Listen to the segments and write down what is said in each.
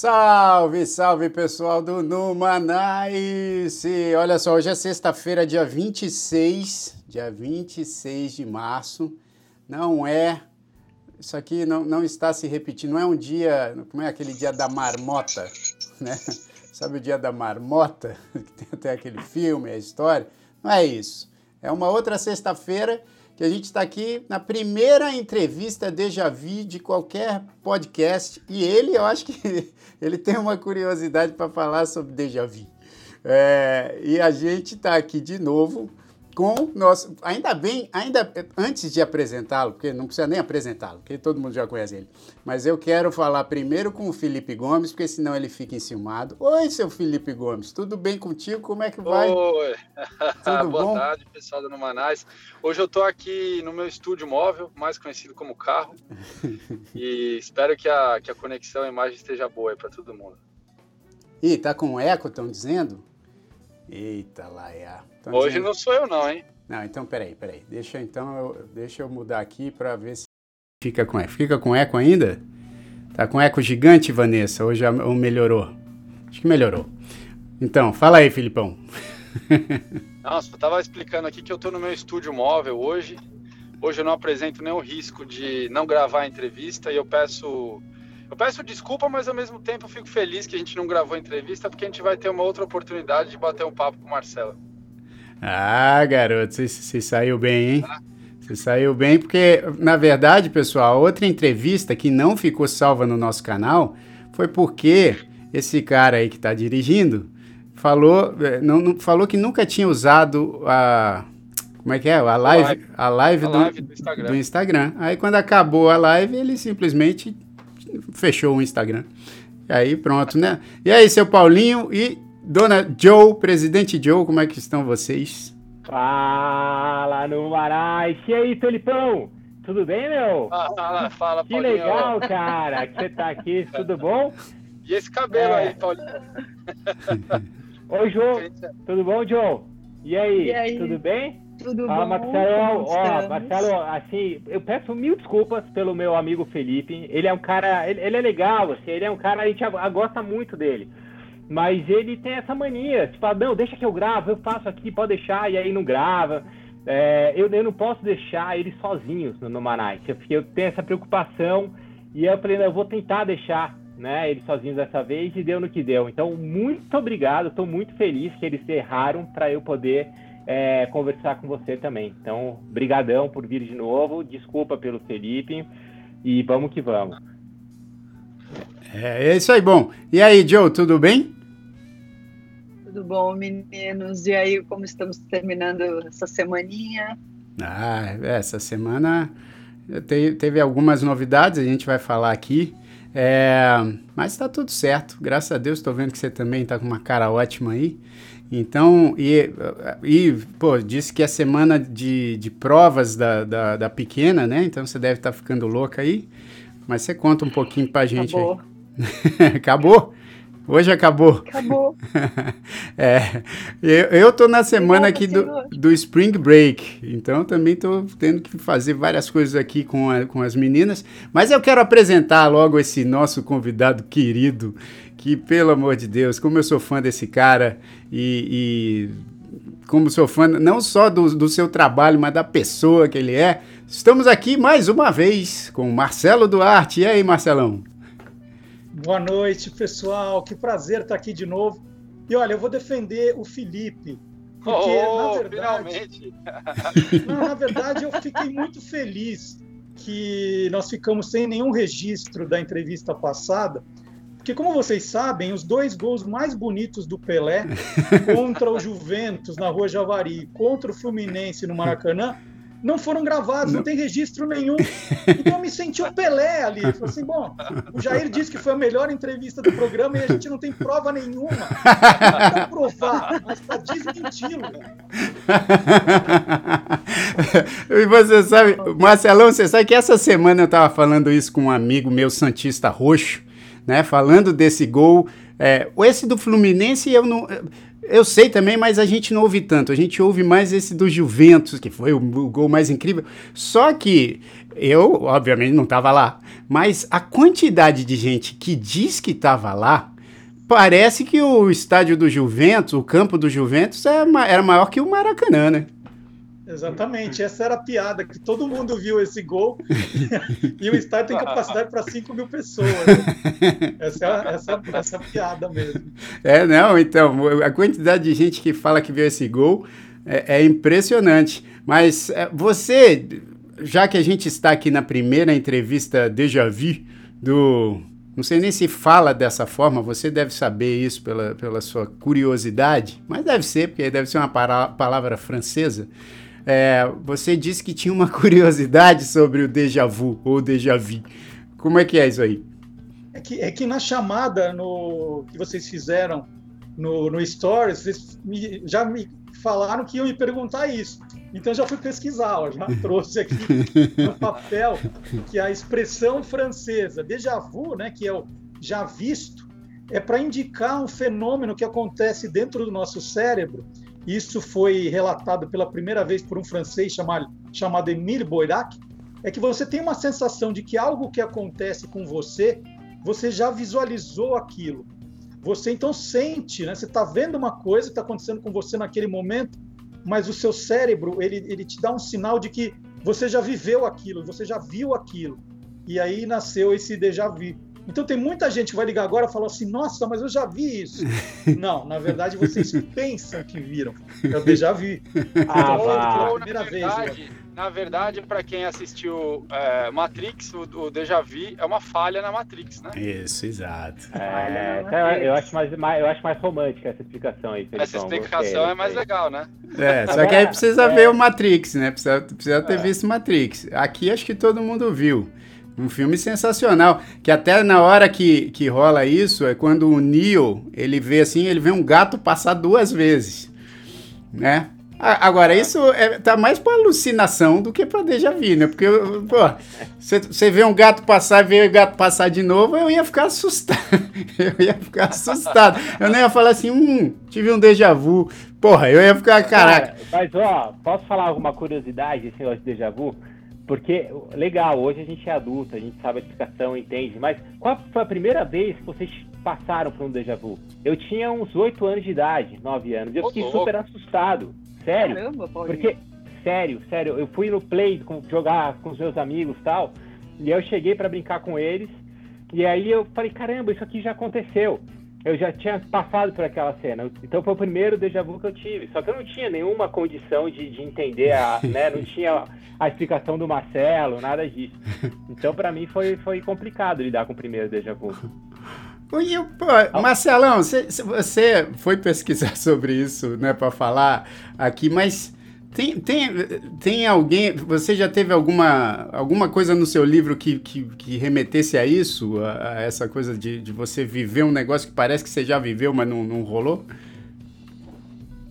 Salve, salve pessoal do Numanice! Olha só, hoje é sexta-feira, dia 26, dia 26 de março. Não é, isso aqui não, não está se repetindo, não é um dia, como é aquele dia da marmota, né? Sabe o dia da marmota? Que tem até aquele filme, a história. Não é isso. É uma outra sexta-feira que a gente está aqui na primeira entrevista déjà vu de qualquer podcast. E ele, eu acho que ele tem uma curiosidade para falar sobre déjà vu. É, e a gente está aqui de novo com nosso. Ainda bem, ainda antes de apresentá-lo, porque não precisa nem apresentá-lo, porque todo mundo já conhece ele. Mas eu quero falar primeiro com o Felipe Gomes, porque senão ele fica enciumado. Oi, seu Felipe Gomes, tudo bem contigo? Como é que vai? Oi, tudo boa bom? tarde, pessoal do Numanais. Hoje eu estou aqui no meu estúdio móvel, mais conhecido como carro, e espero que a, que a conexão e a imagem esteja boa aí para todo mundo. Ih, tá com eco, estão dizendo? Eita, Laia. Hoje dizendo... não sou eu não, hein? Não, então peraí, peraí. Deixa então eu, deixa eu mudar aqui para ver se fica com eco. Fica com eco ainda? Tá com eco gigante, Vanessa? Hoje ou melhorou? Acho que melhorou. Então, fala aí, Filipão. Nossa, eu tava explicando aqui que eu tô no meu estúdio móvel hoje. Hoje eu não apresento nenhum risco de não gravar a entrevista e eu peço eu peço desculpa, mas ao mesmo tempo eu fico feliz que a gente não gravou a entrevista, porque a gente vai ter uma outra oportunidade de bater um papo com o Marcelo. Ah, garoto, você, você saiu bem, hein? Ah. Você saiu bem, porque, na verdade, pessoal, a outra entrevista que não ficou salva no nosso canal foi porque esse cara aí que está dirigindo falou, eh, não, não, falou que nunca tinha usado a. Como é que é? A live, a live, a live do, do, Instagram. do Instagram. Aí, quando acabou a live, ele simplesmente fechou o Instagram. E aí, pronto, né? E aí, seu Paulinho e Dona Joe, presidente Joe, como é que estão vocês? Fala no Marais. E aí, Tulipão? Tudo bem, meu? Fala, fala, Que Paulinho. legal, cara, que você tá aqui. Tudo bom? E esse cabelo é. aí, Paulinho? Oi, Joe. Tudo bom, Joe? E aí, e aí? tudo bem? Tudo Fala, bom? Marcelo, ó, Marcelo, assim, eu peço mil desculpas pelo meu amigo Felipe. Ele é um cara, ele, ele é legal, assim, ele é um cara, a gente gosta muito dele. Mas ele tem essa mania, tipo, ah, não, deixa que eu gravo, eu faço aqui, pode deixar, e aí não grava. É, eu, eu não posso deixar eles sozinhos no, no Manais. Eu, eu tenho essa preocupação e eu falei, eu vou tentar deixar né, eles sozinhos dessa vez e deu no que deu. Então, muito obrigado, estou muito feliz que eles erraram para eu poder é, conversar com você também. Então, brigadão por vir de novo, desculpa pelo Felipe e vamos que vamos. É, é isso aí, bom. E aí, Joe, tudo bem? Tudo bom, meninos? E aí, como estamos terminando essa semaninha? Ah, essa semana teve, teve algumas novidades, a gente vai falar aqui. É, mas está tudo certo, graças a Deus. Estou vendo que você também está com uma cara ótima aí. Então, e, e pô, disse que é semana de, de provas da, da, da pequena, né? Então você deve estar tá ficando louca aí. Mas você conta um pouquinho pra gente Acabou. aí. Acabou? Hoje acabou. Acabou. é, eu, eu tô na semana aqui do, do Spring Break, então também tô tendo que fazer várias coisas aqui com, a, com as meninas, mas eu quero apresentar logo esse nosso convidado querido, que pelo amor de Deus, como eu sou fã desse cara e, e como sou fã não só do, do seu trabalho, mas da pessoa que ele é, estamos aqui mais uma vez com Marcelo Duarte. E aí, Marcelão? Boa noite, pessoal. Que prazer estar aqui de novo. E olha, eu vou defender o Felipe. Porque, oh, na verdade. não, na verdade, eu fiquei muito feliz que nós ficamos sem nenhum registro da entrevista passada. Porque, como vocês sabem, os dois gols mais bonitos do Pelé contra o Juventus na Rua Javari, contra o Fluminense no Maracanã, não foram gravados, não, não tem registro nenhum. Então eu me senti o Pelé ali. Falei assim, bom, o Jair disse que foi a melhor entrevista do programa e a gente não tem prova nenhuma. Não para provar, mas para desmenti-lo. e você sabe, Marcelão, você sabe que essa semana eu estava falando isso com um amigo meu, Santista Roxo, né? Falando desse gol. É, esse do Fluminense, eu não Eu sei também, mas a gente não ouve tanto. A gente ouve mais esse do Juventus, que foi o, o gol mais incrível. Só que eu, obviamente, não estava lá. Mas a quantidade de gente que diz que estava lá, parece que o estádio do Juventus, o campo do Juventus, é era maior que o Maracanã, né? Exatamente, essa era a piada, que todo mundo viu esse gol e o estádio tem capacidade para 5 mil pessoas. Né? Essa, é, essa, essa é a piada mesmo. É, não, então, a quantidade de gente que fala que viu esse gol é, é impressionante. Mas é, você, já que a gente está aqui na primeira entrevista Déjà Vu do. Não sei nem se fala dessa forma, você deve saber isso pela, pela sua curiosidade, mas deve ser, porque deve ser uma palavra francesa. É, você disse que tinha uma curiosidade sobre o déjà vu ou déjà vu. Como é que é isso aí? É que, é que na chamada no, que vocês fizeram no, no Stories, vocês me, já me falaram que iam me perguntar isso. Então já fui pesquisar, ó, já trouxe aqui no papel que a expressão francesa déjà vu, né, que é o já visto, é para indicar um fenômeno que acontece dentro do nosso cérebro isso foi relatado pela primeira vez por um francês chamado, chamado Emile Boirac, é que você tem uma sensação de que algo que acontece com você, você já visualizou aquilo. Você então sente, né? Você está vendo uma coisa que está acontecendo com você naquele momento, mas o seu cérebro ele, ele te dá um sinal de que você já viveu aquilo, você já viu aquilo. E aí nasceu esse déjà vu. Então tem muita gente que vai ligar agora e falar assim: nossa, mas eu já vi isso. Não, na verdade vocês pensam que viram. Eu já vi. Ah, então, primeira verdade, vez. Na verdade, para quem assistiu é, Matrix, o, o Deja Vu é uma falha na Matrix, né? Isso, exato. É, então, eu, acho mais, mais, eu acho mais romântica essa explicação aí. Essa explicação é mais legal, né? É, só que aí precisa é. ver o Matrix, né? Precisa, precisa ter é. visto Matrix. Aqui acho que todo mundo viu. Um filme sensacional, que até na hora que, que rola isso, é quando o Neo, ele vê assim, ele vê um gato passar duas vezes, né? Agora, isso é, tá mais pra alucinação do que pra déjà vu, né? Porque, pô, você vê um gato passar e vê o gato passar de novo, eu ia ficar assustado. Eu ia ficar assustado. Eu não ia falar assim, hum, tive um déjà vu. Porra, eu ia ficar, caraca. Mas, ó, posso falar alguma curiosidade desse negócio de déjà vu? Porque, legal, hoje a gente é adulto, a gente sabe a explicação, entende, mas qual foi a primeira vez que vocês passaram por um déjà vu? Eu tinha uns 8 anos de idade, 9 anos, e eu fiquei super assustado, sério. Caramba, Paulinho. Porque, sério, sério, eu fui no play com, jogar com os meus amigos e tal, e eu cheguei para brincar com eles, e aí eu falei, caramba, isso aqui já aconteceu. Eu já tinha passado por aquela cena. Então foi o primeiro déjà vu que eu tive. Só que eu não tinha nenhuma condição de, de entender, a, né? Não tinha a explicação do Marcelo, nada disso. Então, para mim, foi, foi complicado lidar com o primeiro déjà vu. E, pô, Marcelão, você, você foi pesquisar sobre isso, né, para falar aqui, mas tem, tem, tem alguém, você já teve alguma, alguma coisa no seu livro que, que, que remetesse a isso, a, a essa coisa de, de você viver um negócio que parece que você já viveu, mas não, não rolou?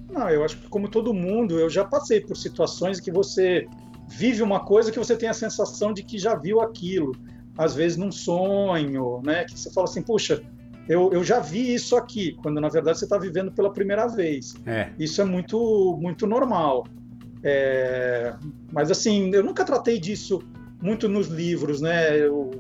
Não, eu acho que como todo mundo, eu já passei por situações que você vive uma coisa que você tem a sensação de que já viu aquilo, às vezes num sonho, né? Que você fala assim, puxa, eu, eu já vi isso aqui, quando na verdade você está vivendo pela primeira vez. É. Isso é muito, muito normal. É, mas assim, eu nunca tratei disso muito nos livros, né? Eu,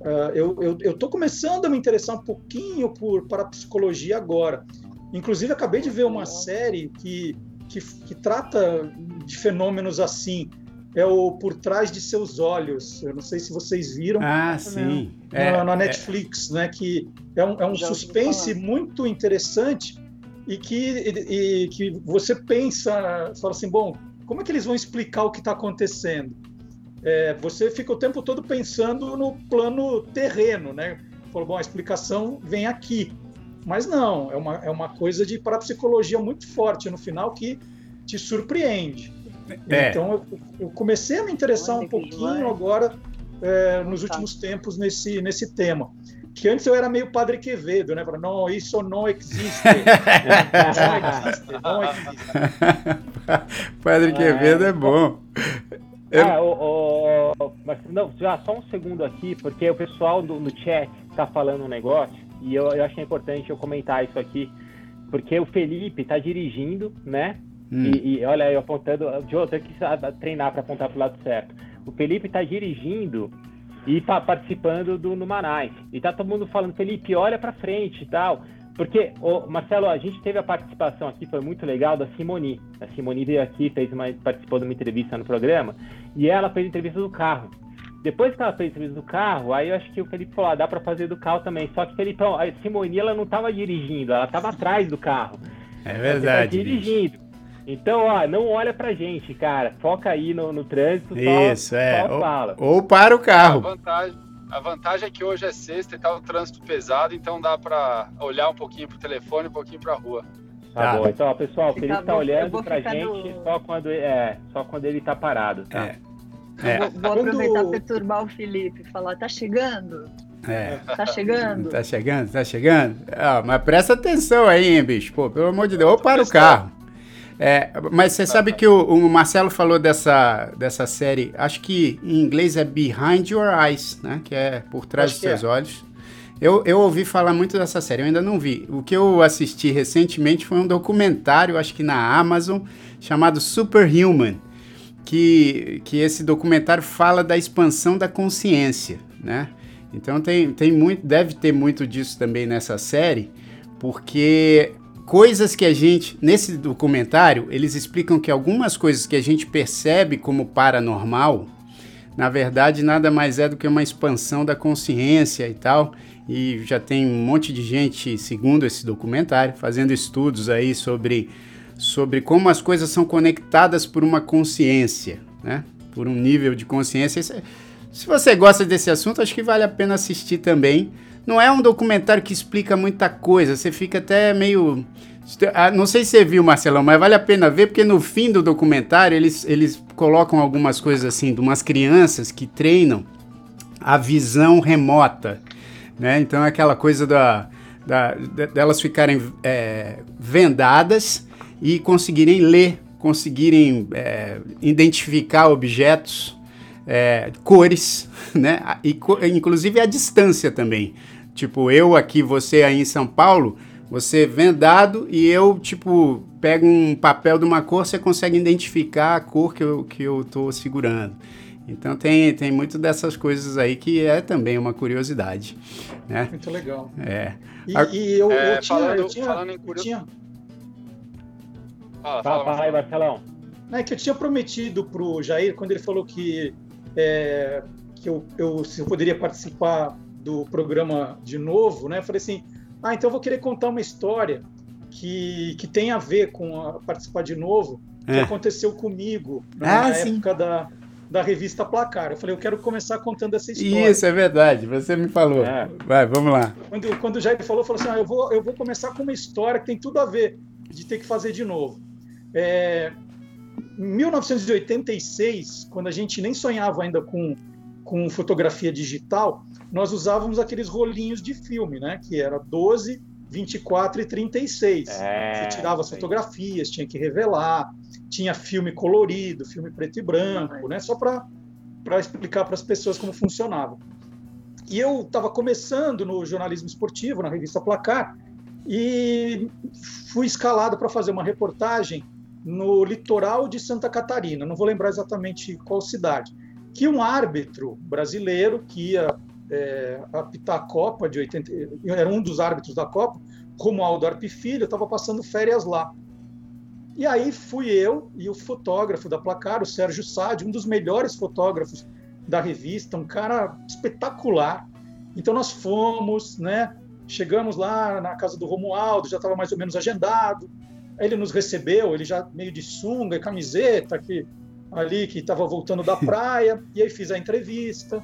uh, eu, eu, tô começando a me interessar um pouquinho por parapsicologia agora. Inclusive, acabei de ver uma série que, que, que trata de fenômenos assim é o Por Trás de Seus Olhos. Eu não sei se vocês viram. Ah, sim. Na, é, na é. Netflix, é... né? Que é um, é um suspense muito interessante e que, e, e, que você pensa, fala assim, bom, como é que eles vão explicar o que está acontecendo? É, você fica o tempo todo pensando no plano terreno, né? Falou, bom, a explicação vem aqui. Mas não, é uma, é uma coisa de parapsicologia muito forte no final que te surpreende. É. Então eu, eu, comecei a me interessar um pouquinho agora é, nos tá. últimos tempos nesse, nesse tema. Que antes eu era meio Padre Quevedo, né? Falando, não, isso não existe. não existe, não existe. Padre Quevedo é, é bom. Eu... Ah, o, o, mas, não, já só um segundo aqui, porque o pessoal do, no chat está falando um negócio e eu, eu achei importante eu comentar isso aqui porque o Felipe tá dirigindo, né? Hum. E, e, olha, eu apontando. Joe, tem que treinar para apontar pro lado certo. O Felipe tá dirigindo e tá participando do Numanice. E tá todo mundo falando, Felipe, olha para frente e tal. Porque, ô, Marcelo, a gente teve a participação aqui, foi muito legal, da Simoni. A Simoni veio aqui, fez uma, participou de uma entrevista no programa, e ela fez entrevista do carro. Depois que ela fez a entrevista do carro, aí eu acho que o Felipe falou, ah, dá para fazer do carro também. Só que Felipe, a Simoni, ela não estava dirigindo, ela estava atrás do carro. É verdade. dirigindo. Então, ó, não olha pra gente, cara. Foca aí no, no trânsito. Isso, só, é. Só fala. Ou, ou para o carro. A vantagem, a vantagem é que hoje é sexta e tá o trânsito pesado, então dá pra olhar um pouquinho pro telefone, um pouquinho pra rua. Tá, tá. bom. Então, ó, pessoal, o Felipe tá olhando pra gente no... só, quando, é, só quando ele tá parado, tá? É. É. Vou, vou aproveitar Quando... perturbar o Felipe, falar, tá chegando? É. Tá chegando? Tá chegando, tá chegando. Ah, mas presta atenção aí, hein, bicho. Pô, pelo amor de Deus, ou para o carro. É, mas você sabe que o, o, Marcelo falou dessa, dessa série, acho que em inglês é Behind Your Eyes, né? Que é por trás acho dos seus é. olhos. Eu, eu ouvi falar muito dessa série, eu ainda não vi. O que eu assisti recentemente foi um documentário, acho que na Amazon, chamado Superhuman que, que esse documentário fala da expansão da consciência, né? Então tem, tem muito, deve ter muito disso também nessa série, porque coisas que a gente, nesse documentário, eles explicam que algumas coisas que a gente percebe como paranormal, na verdade nada mais é do que uma expansão da consciência e tal. E já tem um monte de gente, segundo esse documentário, fazendo estudos aí sobre sobre como as coisas são conectadas por uma consciência, né? Por um nível de consciência. É, se você gosta desse assunto, acho que vale a pena assistir também. Não é um documentário que explica muita coisa, você fica até meio. Ah, não sei se você viu, Marcelão, mas vale a pena ver, porque no fim do documentário eles, eles colocam algumas coisas assim, de umas crianças que treinam a visão remota. Né? Então é aquela coisa da, da, delas ficarem é, vendadas e conseguirem ler, conseguirem é, identificar objetos, é, cores, né? E, inclusive a distância também. Tipo, eu aqui, você aí em São Paulo, você vendado e eu, tipo, pego um papel de uma cor, você consegue identificar a cor que eu, que eu tô segurando. Então tem, tem muito dessas coisas aí que é também uma curiosidade. Né? Muito legal. É. E, e eu, é, eu, tinha, falando, eu, tinha, falando em curiosidade. Fala, fala, fala aí, Marcelão. É que eu tinha prometido para o Jair, quando ele falou que, é, que eu, eu, se eu poderia participar do programa de novo, né? Falei assim, ah, então eu vou querer contar uma história que, que tem a ver com a, participar de novo, que é. aconteceu comigo na ah, época da, da revista Placar. Eu falei, eu quero começar contando essa história. Isso, é verdade, você me falou. É. Vai, vamos lá. Quando, quando o Jair falou, falou assim, ah, eu, vou, eu vou começar com uma história que tem tudo a ver de ter que fazer de novo. É, em 1986, quando a gente nem sonhava ainda com, com fotografia digital, nós usávamos aqueles rolinhos de filme, né? Que era 12, 24 e 36. É, Você tirava as fotografias, tinha que revelar, tinha filme colorido, filme preto e branco, né? Só para explicar para as pessoas como funcionava. E eu estava começando no jornalismo esportivo, na revista Placar, e fui escalado para fazer uma reportagem no litoral de Santa Catarina, não vou lembrar exatamente qual cidade, que um árbitro brasileiro que ia é, apitar a Copa de 80, era um dos árbitros da Copa, Romualdo Arpi Filho, estava passando férias lá. E aí fui eu e o fotógrafo da Placar, o Sérgio Sade, um dos melhores fotógrafos da revista, um cara espetacular. Então nós fomos, né? Chegamos lá na casa do Romualdo, já estava mais ou menos agendado. Ele nos recebeu, ele já meio de sunga e camiseta, que ali que estava voltando da praia, e aí fiz a entrevista.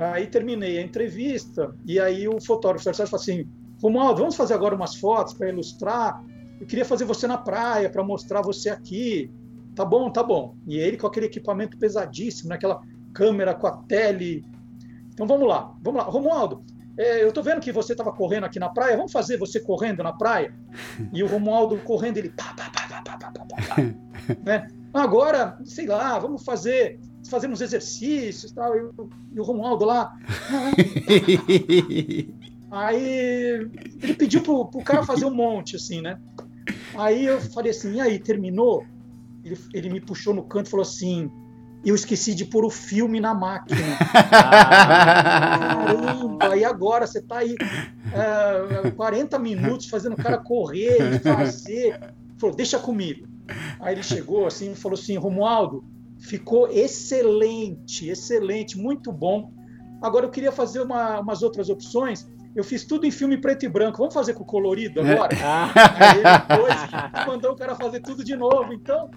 Aí terminei a entrevista, e aí o fotógrafo falou assim: Romualdo, vamos fazer agora umas fotos para ilustrar. Eu queria fazer você na praia para mostrar você aqui. Tá bom, tá bom. E ele com aquele equipamento pesadíssimo, naquela câmera com a tele. Então vamos lá, vamos lá. Romualdo, é, eu tô vendo que você estava correndo aqui na praia, vamos fazer você correndo na praia? E o Romualdo correndo, ele pá, pá, pá, pá, pá, pá, pá, pá, né? Agora, sei lá, vamos fazer, fazer uns exercícios tal, e, e o Romualdo lá. Aí ele pediu pro, pro cara fazer um monte, assim, né? Aí eu falei assim, e aí, terminou? Ele, ele me puxou no canto e falou assim, eu esqueci de pôr o filme na máquina. Caramba, e agora? Você tá aí é, 40 minutos fazendo o cara correr e fazer. Ele falou, deixa comigo. Aí ele chegou assim e falou assim, Romualdo, ficou excelente, excelente, muito bom. Agora eu queria fazer uma, umas outras opções. Eu fiz tudo em filme preto e branco. Vamos fazer com colorido agora? Aí ele depois mandou o cara fazer tudo de novo. Então.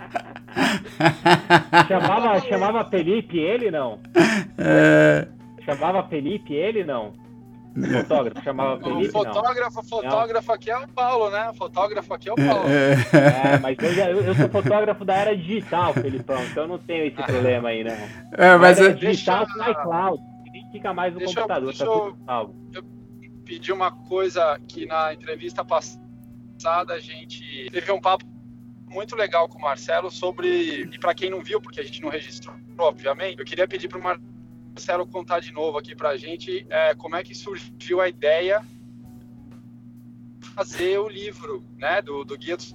Chamava, chamava Felipe ele não? É... Chamava Felipe ele não? O fotógrafo chamava Felipe, o fotógrafo, não. fotógrafo não. aqui é o Paulo, né? O fotógrafo aqui é o Paulo. É, mas eu, já, eu, sou fotógrafo da era digital, Felipão, então eu não tenho esse problema aí, né? É, mas era é... digital com iCloud. Nem fica mais no deixa computador, eu, tá tudo salvo. Eu, pedi uma coisa que na entrevista passada a gente teve um papo muito legal com o Marcelo sobre e para quem não viu, porque a gente não registrou, obviamente, eu queria pedir para o Marcelo contar de novo aqui para a gente é, como é que surgiu a ideia de fazer o livro, né, do, do Guia dos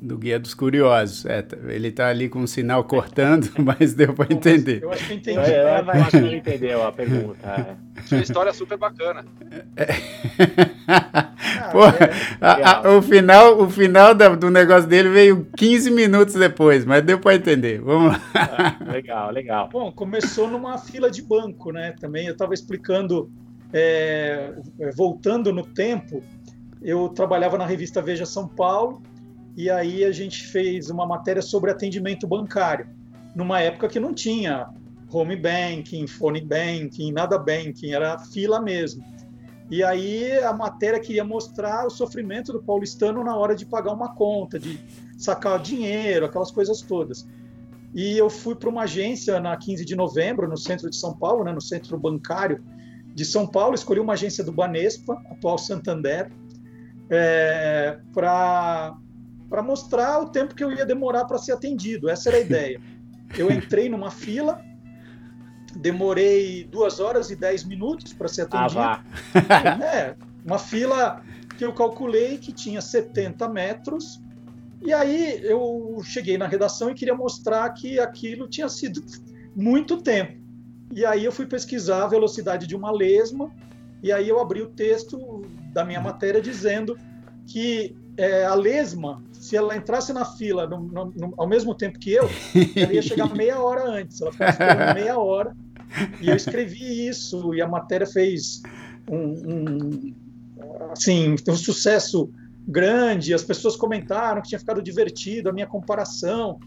do Guia dos Curiosos. É, ele está ali com um sinal cortando, mas deu para entender. Eu acho que entendi. É, eu, eu acho que ele entendeu a pergunta. É. Uma história super bacana. É. Pô, a, a, o final, o final da, do negócio dele veio 15 minutos depois, mas deu para entender. Vamos lá. Ah, legal, legal. Bom, começou numa fila de banco, né? Também eu estava explicando, é, voltando no tempo, eu trabalhava na revista Veja São Paulo e aí a gente fez uma matéria sobre atendimento bancário, numa época que não tinha home banking, phone banking, nada banking, era fila mesmo. E aí a matéria queria mostrar o sofrimento do paulistano na hora de pagar uma conta, de sacar dinheiro, aquelas coisas todas. E eu fui para uma agência na 15 de novembro, no centro de São Paulo, né, no centro bancário de São Paulo, escolhi uma agência do Banespa, atual Santander, é, para para mostrar o tempo que eu ia demorar para ser atendido. Essa era a ideia. Eu entrei numa fila, demorei duas horas e dez minutos para ser atendido. Ah, é, uma fila que eu calculei que tinha 70 metros. E aí eu cheguei na redação e queria mostrar que aquilo tinha sido muito tempo. E aí eu fui pesquisar a velocidade de uma lesma, e aí eu abri o texto da minha matéria dizendo que é, a lesma se ela entrasse na fila no, no, no, ao mesmo tempo que eu, ela ia chegar meia hora antes. Ela ficou esperando meia hora. E eu escrevi isso, e a matéria fez um, um, assim, um sucesso grande. As pessoas comentaram que tinha ficado divertido a minha comparação.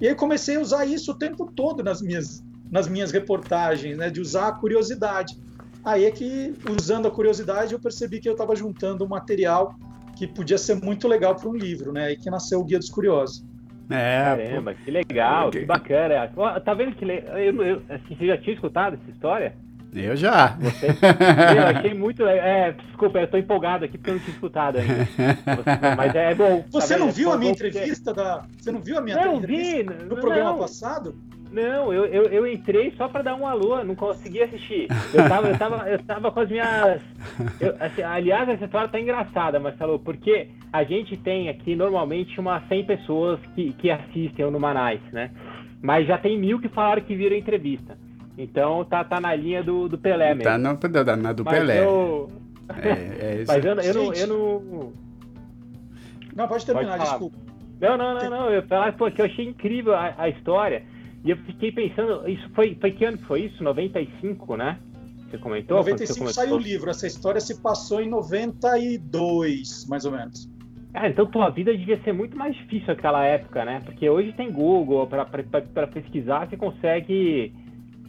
E aí comecei a usar isso o tempo todo nas minhas, nas minhas reportagens, né, de usar a curiosidade. Aí é que, usando a curiosidade, eu percebi que eu estava juntando material que podia ser muito legal para um livro, né? Aí que nasceu o Guia dos Curiosos. É, Caramba, pô. que legal, que bacana. Tá vendo que eu, eu, assim, você já tinha escutado essa história? Eu já. Você, eu achei muito. É, desculpa, eu tô empolgado aqui porque eu não tinha escutado ainda. Mas é bom. Você tá não viu a minha entrevista da. Você não viu a minha não, entrevista vi, no programa passado? Não, eu, eu, eu, entrei só para dar um alô, não consegui assistir. Eu tava, eu tava, eu tava com as minhas. Eu, assim, aliás, essa história tá engraçada, Marcelo, porque a gente tem aqui normalmente umas 100 pessoas que, que assistem o Numanais, né? Mas já tem mil que falaram que viram entrevista. Então tá, tá na linha do, do Pelé mesmo. Tá na, na do Mas Pelé. Eu... É, é Mas eu, eu, não, eu não. Não, pode terminar, pode desculpa. Não, não, não, não. Eu falar porque eu achei incrível a, a história. E eu fiquei pensando, isso foi, foi que ano que foi isso? 95, né? Você comentou? 95 saiu o livro, essa história se passou em 92, mais ou menos. Ah, então tua vida devia ser muito mais difícil naquela época, né? Porque hoje tem Google, para pesquisar você consegue.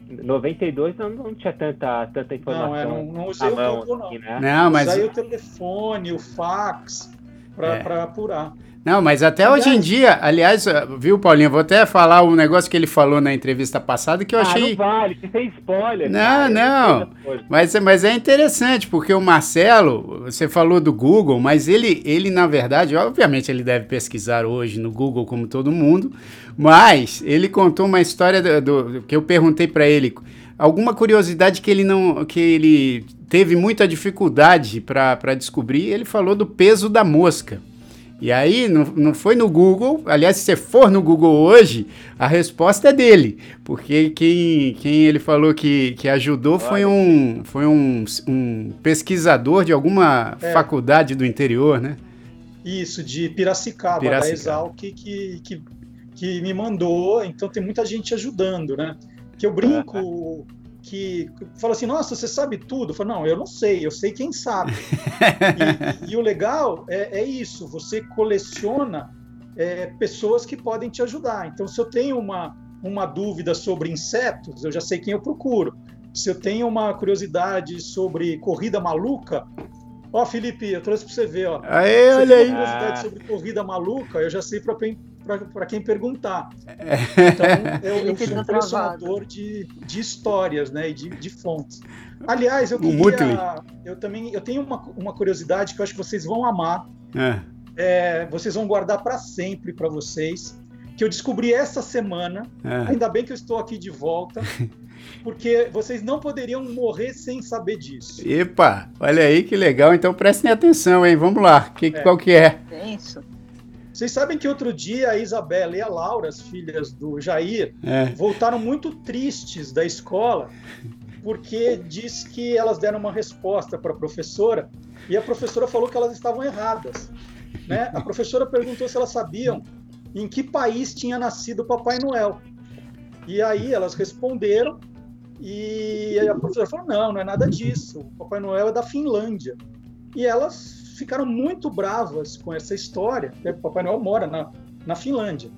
92 não, não tinha tanta, tanta informação. Não, é, não, não usei o Google, não. Aqui, né? não mas... Usei o telefone, o fax, para é. apurar. Não, mas até aliás, hoje em dia, aliás, viu, Paulinho? Vou até falar um negócio que ele falou na entrevista passada que eu ah, achei. Não vale, que tem spoiler. Não, cara, não. Mas, mas é interessante, porque o Marcelo, você falou do Google, mas ele, ele, na verdade, obviamente ele deve pesquisar hoje no Google como todo mundo, mas ele contou uma história do, do que eu perguntei para ele alguma curiosidade que ele não que ele teve muita dificuldade para descobrir, ele falou do peso da mosca. E aí, não, não foi no Google, aliás, se você for no Google hoje, a resposta é dele, porque quem, quem ele falou que, que ajudou foi um, foi um, um pesquisador de alguma é. faculdade do interior, né? Isso, de Piracicaba, Piracicaba. da Exalc, que, que, que me mandou, então tem muita gente ajudando, né? Que eu brinco que fala assim, nossa, você sabe tudo? Eu falo, não, eu não sei, eu sei quem sabe. e, e, e, o legal é, é, isso, você coleciona é, pessoas que podem te ajudar. Então, se eu tenho uma, uma dúvida sobre insetos, eu já sei quem eu procuro. Se eu tenho uma curiosidade sobre corrida maluca, ó, Felipe, eu trouxe para você ver, ó. Aê, olha aí. curiosidade sobre corrida maluca, eu já sei para para quem perguntar. Então, eu, eu sou um colecionador de, de histórias né, e de, de fontes. Aliás, eu queria. Eu também eu tenho uma, uma curiosidade que eu acho que vocês vão amar. É. É, vocês vão guardar para sempre para vocês. Que eu descobri essa semana. É. Ainda bem que eu estou aqui de volta. Porque vocês não poderiam morrer sem saber disso. Epa, olha aí que legal. Então prestem atenção, hein? Vamos lá. Que, é. Qual que é? É isso. Vocês sabem que outro dia a Isabela e a Laura, as filhas do Jair, é. voltaram muito tristes da escola porque diz que elas deram uma resposta para a professora e a professora falou que elas estavam erradas. Né? A professora perguntou se elas sabiam em que país tinha nascido o Papai Noel. E aí elas responderam e a professora falou: não, não é nada disso. O Papai Noel é da Finlândia. E elas ficaram muito bravas com essa história. Né? Papai Noel mora na, na Finlândia.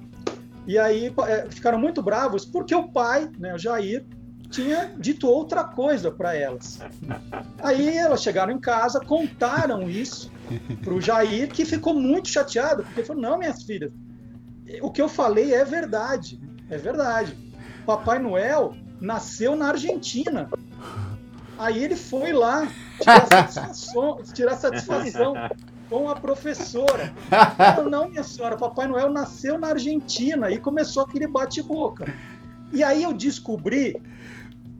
E aí é, ficaram muito bravos porque o pai, né, o Jair, tinha dito outra coisa para elas. Aí elas chegaram em casa, contaram isso para o Jair, que ficou muito chateado, porque falou: Não, minhas filhas, o que eu falei é verdade. É verdade. Papai Noel nasceu na Argentina. Aí ele foi lá tirar satisfação, tirar satisfação com a professora. Não, não, minha senhora, Papai Noel nasceu na Argentina e começou aquele bate-boca. E aí eu descobri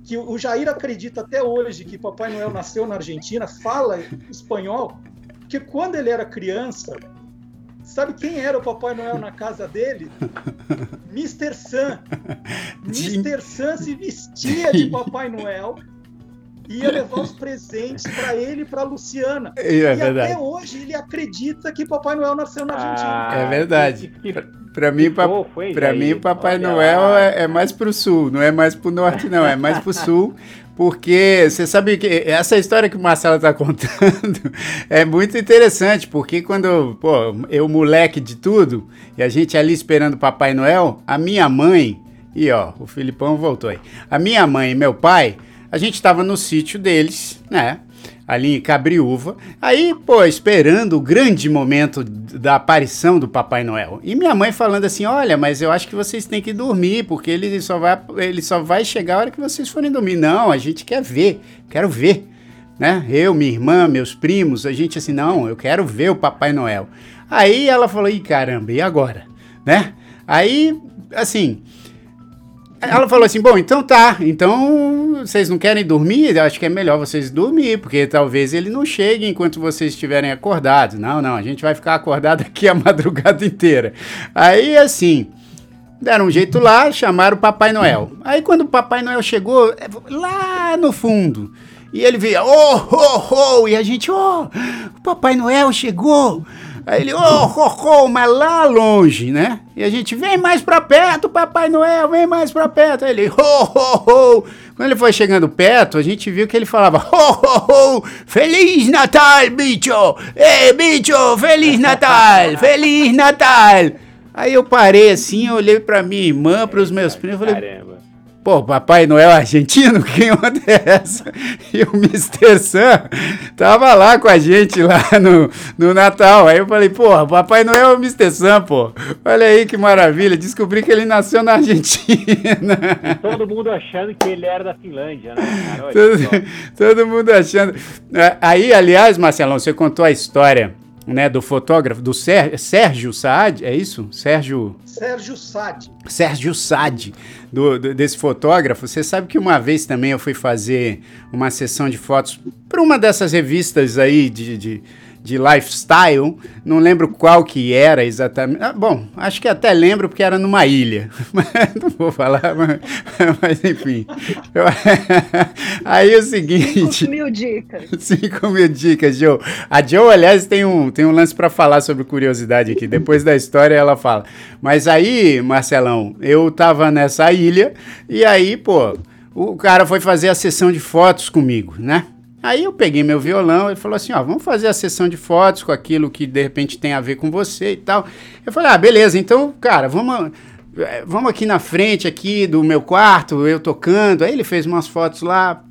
que o Jair acredita até hoje que Papai Noel nasceu na Argentina, fala espanhol, porque quando ele era criança, sabe quem era o Papai Noel na casa dele? Mr. Sam. Mr. Sam se vestia de Papai Noel ia levar os presentes para ele e para Luciana. É, é e verdade. até hoje ele acredita que Papai Noel nasceu na Argentina. Ah, é verdade. Para mim, para mim, Papai Olha Noel é, é, mais para o sul, não é mais para o norte, não, é mais para o sul. Porque você sabe que essa história que o Marcelo está contando é muito interessante, porque quando pô, eu, moleque de tudo, e a gente ali esperando Papai Noel, a minha mãe, e ó, o Filipão voltou aí, a minha mãe e meu pai a gente estava no sítio deles, né? Ali em Cabriúva. Aí, pô, esperando o grande momento da aparição do Papai Noel. E minha mãe falando assim: Olha, mas eu acho que vocês têm que dormir, porque ele só vai, ele só vai chegar a hora que vocês forem dormir. Não, a gente quer ver, quero ver. Né? Eu, minha irmã, meus primos, a gente assim, não, eu quero ver o Papai Noel. Aí ela falou: Ih, caramba, e agora? Né? Aí, assim, ela falou assim: bom, então tá, então vocês não querem dormir? Acho que é melhor vocês dormir, porque talvez ele não chegue enquanto vocês estiverem acordados. Não, não, a gente vai ficar acordado aqui a madrugada inteira. Aí assim. Deram um jeito lá, chamaram o Papai Noel. Aí quando o Papai Noel chegou, é, lá no fundo, e ele via, oh, oh, oh, e a gente, oh, o Papai Noel chegou. Aí ele, ô, oh, oh, mas lá longe, né? E a gente, vem mais pra perto, Papai Noel, vem mais pra perto. Aí ele, oh, oh, oh. Quando ele foi chegando perto, a gente viu que ele falava, oh, oh, oh, Feliz Natal, bicho! Ei, bicho, Feliz Natal, Feliz Natal! Aí eu parei assim, olhei pra minha irmã, pros meus primos, falei, Caramba. Pô, Papai Noel argentino? Que onda é essa? E o Mr. Sam tava lá com a gente lá no, no Natal. Aí eu falei, pô, Papai Noel é o Mr. Sam, pô. Olha aí que maravilha. Descobri que ele nasceu na Argentina. E todo mundo achando que ele era da Finlândia, né? todo, todo mundo achando. É, aí, aliás, Marcelão, você contou a história né, do fotógrafo, do Sérgio Saad, é isso? Sérgio... Sérgio Saad. Sérgio Saad, do, do, desse fotógrafo. Você sabe que uma vez também eu fui fazer uma sessão de fotos para uma dessas revistas aí de, de de lifestyle, não lembro qual que era exatamente. Ah, bom, acho que até lembro porque era numa ilha. não vou falar, mas, mas enfim. Eu, aí o seguinte. 5 mil dicas. 5 mil dicas, Joe. A Joe, aliás, tem um, tem um lance para falar sobre curiosidade aqui. Depois da história ela fala. Mas aí, Marcelão, eu tava nessa ilha e aí, pô, o cara foi fazer a sessão de fotos comigo, né? Aí eu peguei meu violão, ele falou assim, ó, vamos fazer a sessão de fotos com aquilo que de repente tem a ver com você e tal. Eu falei, ah, beleza, então, cara, vamos, eh, vamos aqui na frente aqui do meu quarto, eu tocando. Aí ele fez umas fotos lá,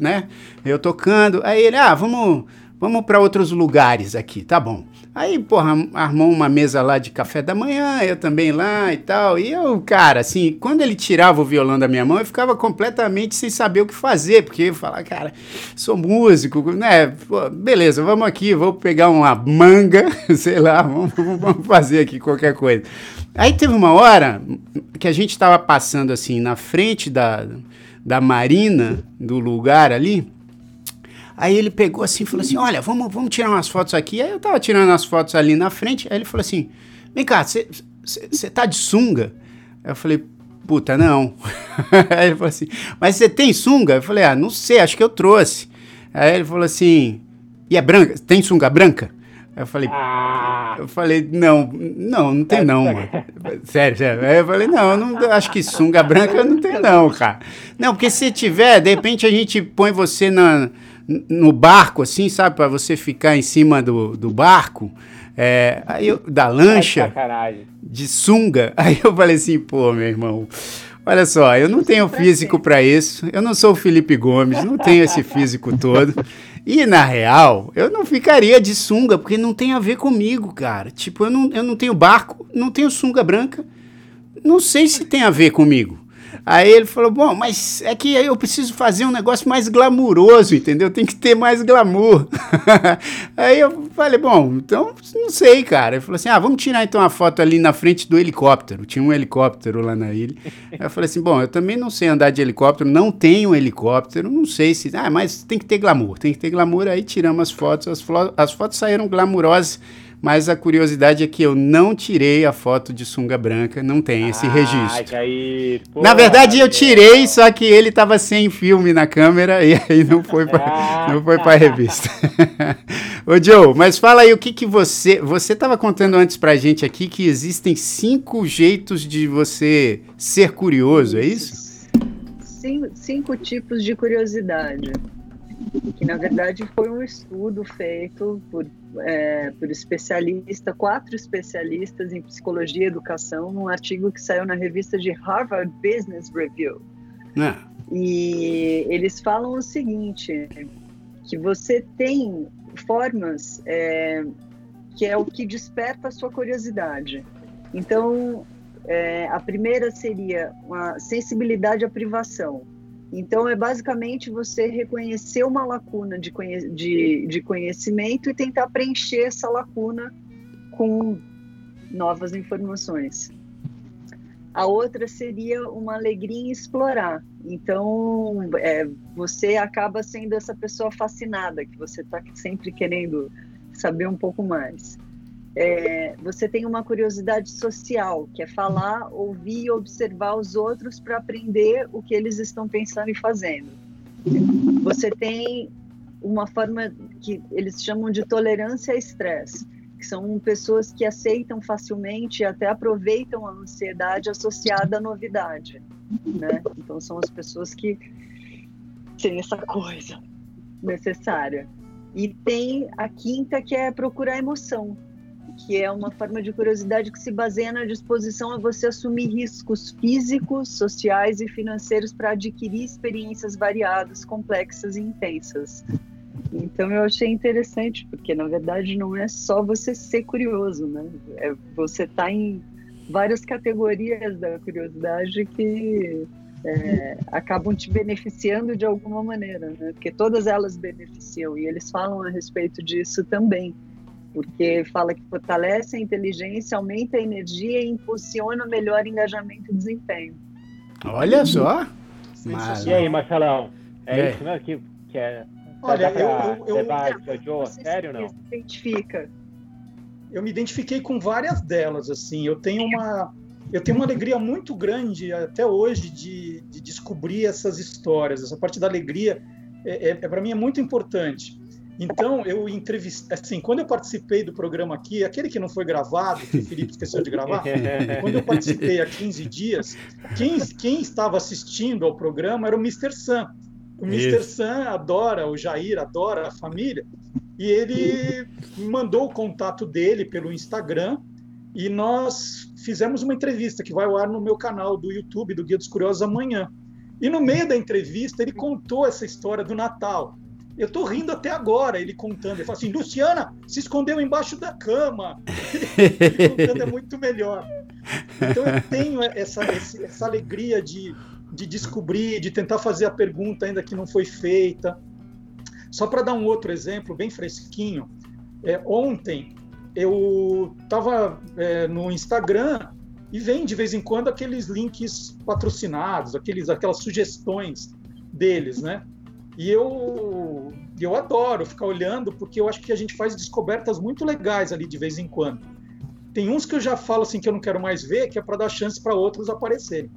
né? Eu tocando. Aí ele, ah, vamos, vamos para outros lugares aqui, tá bom. Aí, porra, armou uma mesa lá de café da manhã, eu também lá e tal. E eu, cara, assim, quando ele tirava o violão da minha mão, eu ficava completamente sem saber o que fazer, porque eu falava, cara, sou músico, né? Pô, beleza, vamos aqui, vou pegar uma manga, sei lá, vamos, vamos fazer aqui qualquer coisa. Aí teve uma hora que a gente estava passando assim na frente da, da marina do lugar ali. Aí ele pegou assim e falou assim: Olha, vamos, vamos tirar umas fotos aqui. Aí eu tava tirando as fotos ali na frente. Aí ele falou assim: Vem cá, você tá de sunga? Aí eu falei: Puta, não. aí ele falou assim: Mas você tem sunga? Eu falei: Ah, não sei, acho que eu trouxe. Aí ele falou assim: E é branca? Tem sunga branca? Aí eu falei, ah. eu falei, não, não, não tem não, mano. Sério, sério. Aí eu falei, não, não, acho que sunga branca não tem não, cara. Não, porque se tiver, de repente a gente põe você na, no barco, assim, sabe? Para você ficar em cima do, do barco, é, aí eu, da lancha, de sunga. Aí eu falei assim, pô, meu irmão, olha só, eu não tenho físico para isso, eu não sou o Felipe Gomes, não tenho esse físico todo. E na real, eu não ficaria de sunga, porque não tem a ver comigo, cara. Tipo, eu não, eu não tenho barco, não tenho sunga branca, não sei se tem a ver comigo. Aí ele falou: Bom, mas é que eu preciso fazer um negócio mais glamuroso, entendeu? Tem que ter mais glamour. Aí eu falei: Bom, então não sei, cara. Ele falou assim: Ah, vamos tirar então a foto ali na frente do helicóptero. Tinha um helicóptero lá na ilha. Aí eu falei assim: Bom, eu também não sei andar de helicóptero, não tenho helicóptero, não sei se. Ah, mas tem que ter glamour, tem que ter glamour. Aí tiramos as fotos, as, as fotos saíram glamourosas mas a curiosidade é que eu não tirei a foto de sunga branca, não tem esse ah, registro. Jair, porra, na verdade eu tirei, só que ele estava sem filme na câmera e aí não foi para ah. não foi para revista. Ô Joe, mas fala aí o que que você, você estava contando antes pra gente aqui que existem cinco jeitos de você ser curioso, é isso? Cinco, cinco tipos de curiosidade que na verdade foi um estudo feito por, é, por especialista, quatro especialistas em psicologia e educação, num artigo que saiu na revista de Harvard Business Review. É. E eles falam o seguinte, que você tem formas é, que é o que desperta a sua curiosidade. Então, é, a primeira seria uma sensibilidade à privação então, é basicamente você reconhecer uma lacuna de, conhe de, de conhecimento e tentar preencher essa lacuna com novas informações. A outra seria uma alegria em explorar. Então, é, você acaba sendo essa pessoa fascinada, que você está sempre querendo saber um pouco mais é, você tem uma curiosidade social, que é falar, ouvir e observar os outros para aprender o que eles estão pensando e fazendo. Você tem uma forma que eles chamam de tolerância a estresse, que são pessoas que aceitam facilmente e até aproveitam a ansiedade associada à novidade, né? Então são as pessoas que têm essa coisa necessária. E tem a quinta que é procurar emoção, que é uma forma de curiosidade que se baseia na disposição a você assumir riscos físicos, sociais e financeiros para adquirir experiências variadas, complexas e intensas. Então eu achei interessante, porque na verdade não é só você ser curioso, né? É você tá em várias categorias da curiosidade que é, acabam te beneficiando de alguma maneira, né? Porque todas elas beneficiam e eles falam a respeito disso também porque fala que fortalece a inteligência, aumenta a energia e impulsiona melhor engajamento e desempenho. Olha só! Mas... E aí, Marcelão? É, é. isso mesmo que, que é. Olha, eu, eu, eu, eu sério não? identifica. Eu me identifiquei com várias delas, assim. Eu tenho uma, eu tenho uma alegria muito grande até hoje de, de descobrir essas histórias. Essa parte da alegria é, é, é para mim é muito importante. Então, eu entrevistei, assim, quando eu participei do programa aqui, aquele que não foi gravado, que o Felipe esqueceu de gravar, quando eu participei há 15 dias, quem, quem estava assistindo ao programa era o Mr. Sam. O Mr. Isso. Sam adora, o Jair adora a família, e ele mandou o contato dele pelo Instagram, e nós fizemos uma entrevista que vai ao ar no meu canal do YouTube, do Guia dos Curiosos, amanhã. E no meio da entrevista, ele contou essa história do Natal. Eu estou rindo até agora, ele contando. Ele fala assim: Luciana se escondeu embaixo da cama. ele contando é muito melhor. Então eu tenho essa, essa alegria de, de descobrir, de tentar fazer a pergunta ainda que não foi feita. Só para dar um outro exemplo, bem fresquinho. É, ontem eu estava é, no Instagram e vem de vez em quando aqueles links patrocinados, aqueles, aquelas sugestões deles, né? E eu, eu adoro ficar olhando, porque eu acho que a gente faz descobertas muito legais ali de vez em quando. Tem uns que eu já falo assim que eu não quero mais ver, que é para dar chance para outros aparecerem.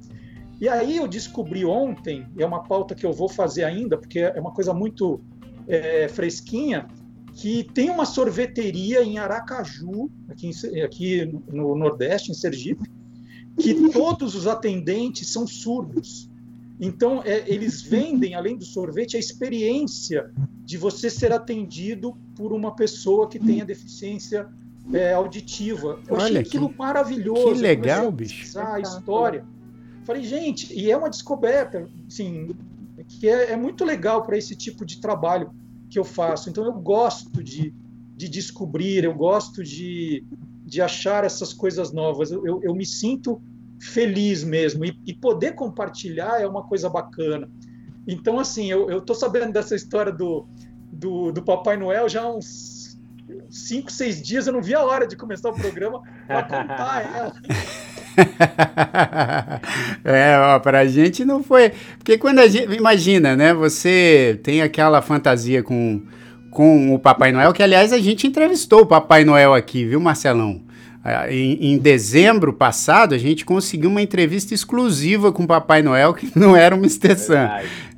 E aí eu descobri ontem, é uma pauta que eu vou fazer ainda, porque é uma coisa muito é, fresquinha, que tem uma sorveteria em Aracaju, aqui, em, aqui no Nordeste, em Sergipe, que todos os atendentes são surdos. Então, é, eles vendem, além do sorvete, a experiência de você ser atendido por uma pessoa que tenha deficiência é, auditiva. Eu Olha, achei aquilo que, maravilhoso. Que legal, bicho. A história. Falei, gente, e é uma descoberta, assim, que é, é muito legal para esse tipo de trabalho que eu faço. Então, eu gosto de, de descobrir, eu gosto de, de achar essas coisas novas. Eu, eu, eu me sinto feliz mesmo. E, e, poder compartilhar é uma coisa bacana. Então, assim, eu estou sabendo dessa história do, do, do, Papai Noel já há uns cinco, seis dias. Eu não vi a hora de começar o programa para contar ela. é, ó, pra gente não foi. Porque quando a gente. Imagina, né? Você tem aquela fantasia com, com o Papai Noel, que aliás a gente entrevistou o Papai Noel aqui, viu, Marcelão? É, em, em, dezembro passado, a gente conseguiu uma entrevista exclusiva com o Papai Noel, que não era o Mr. Sam.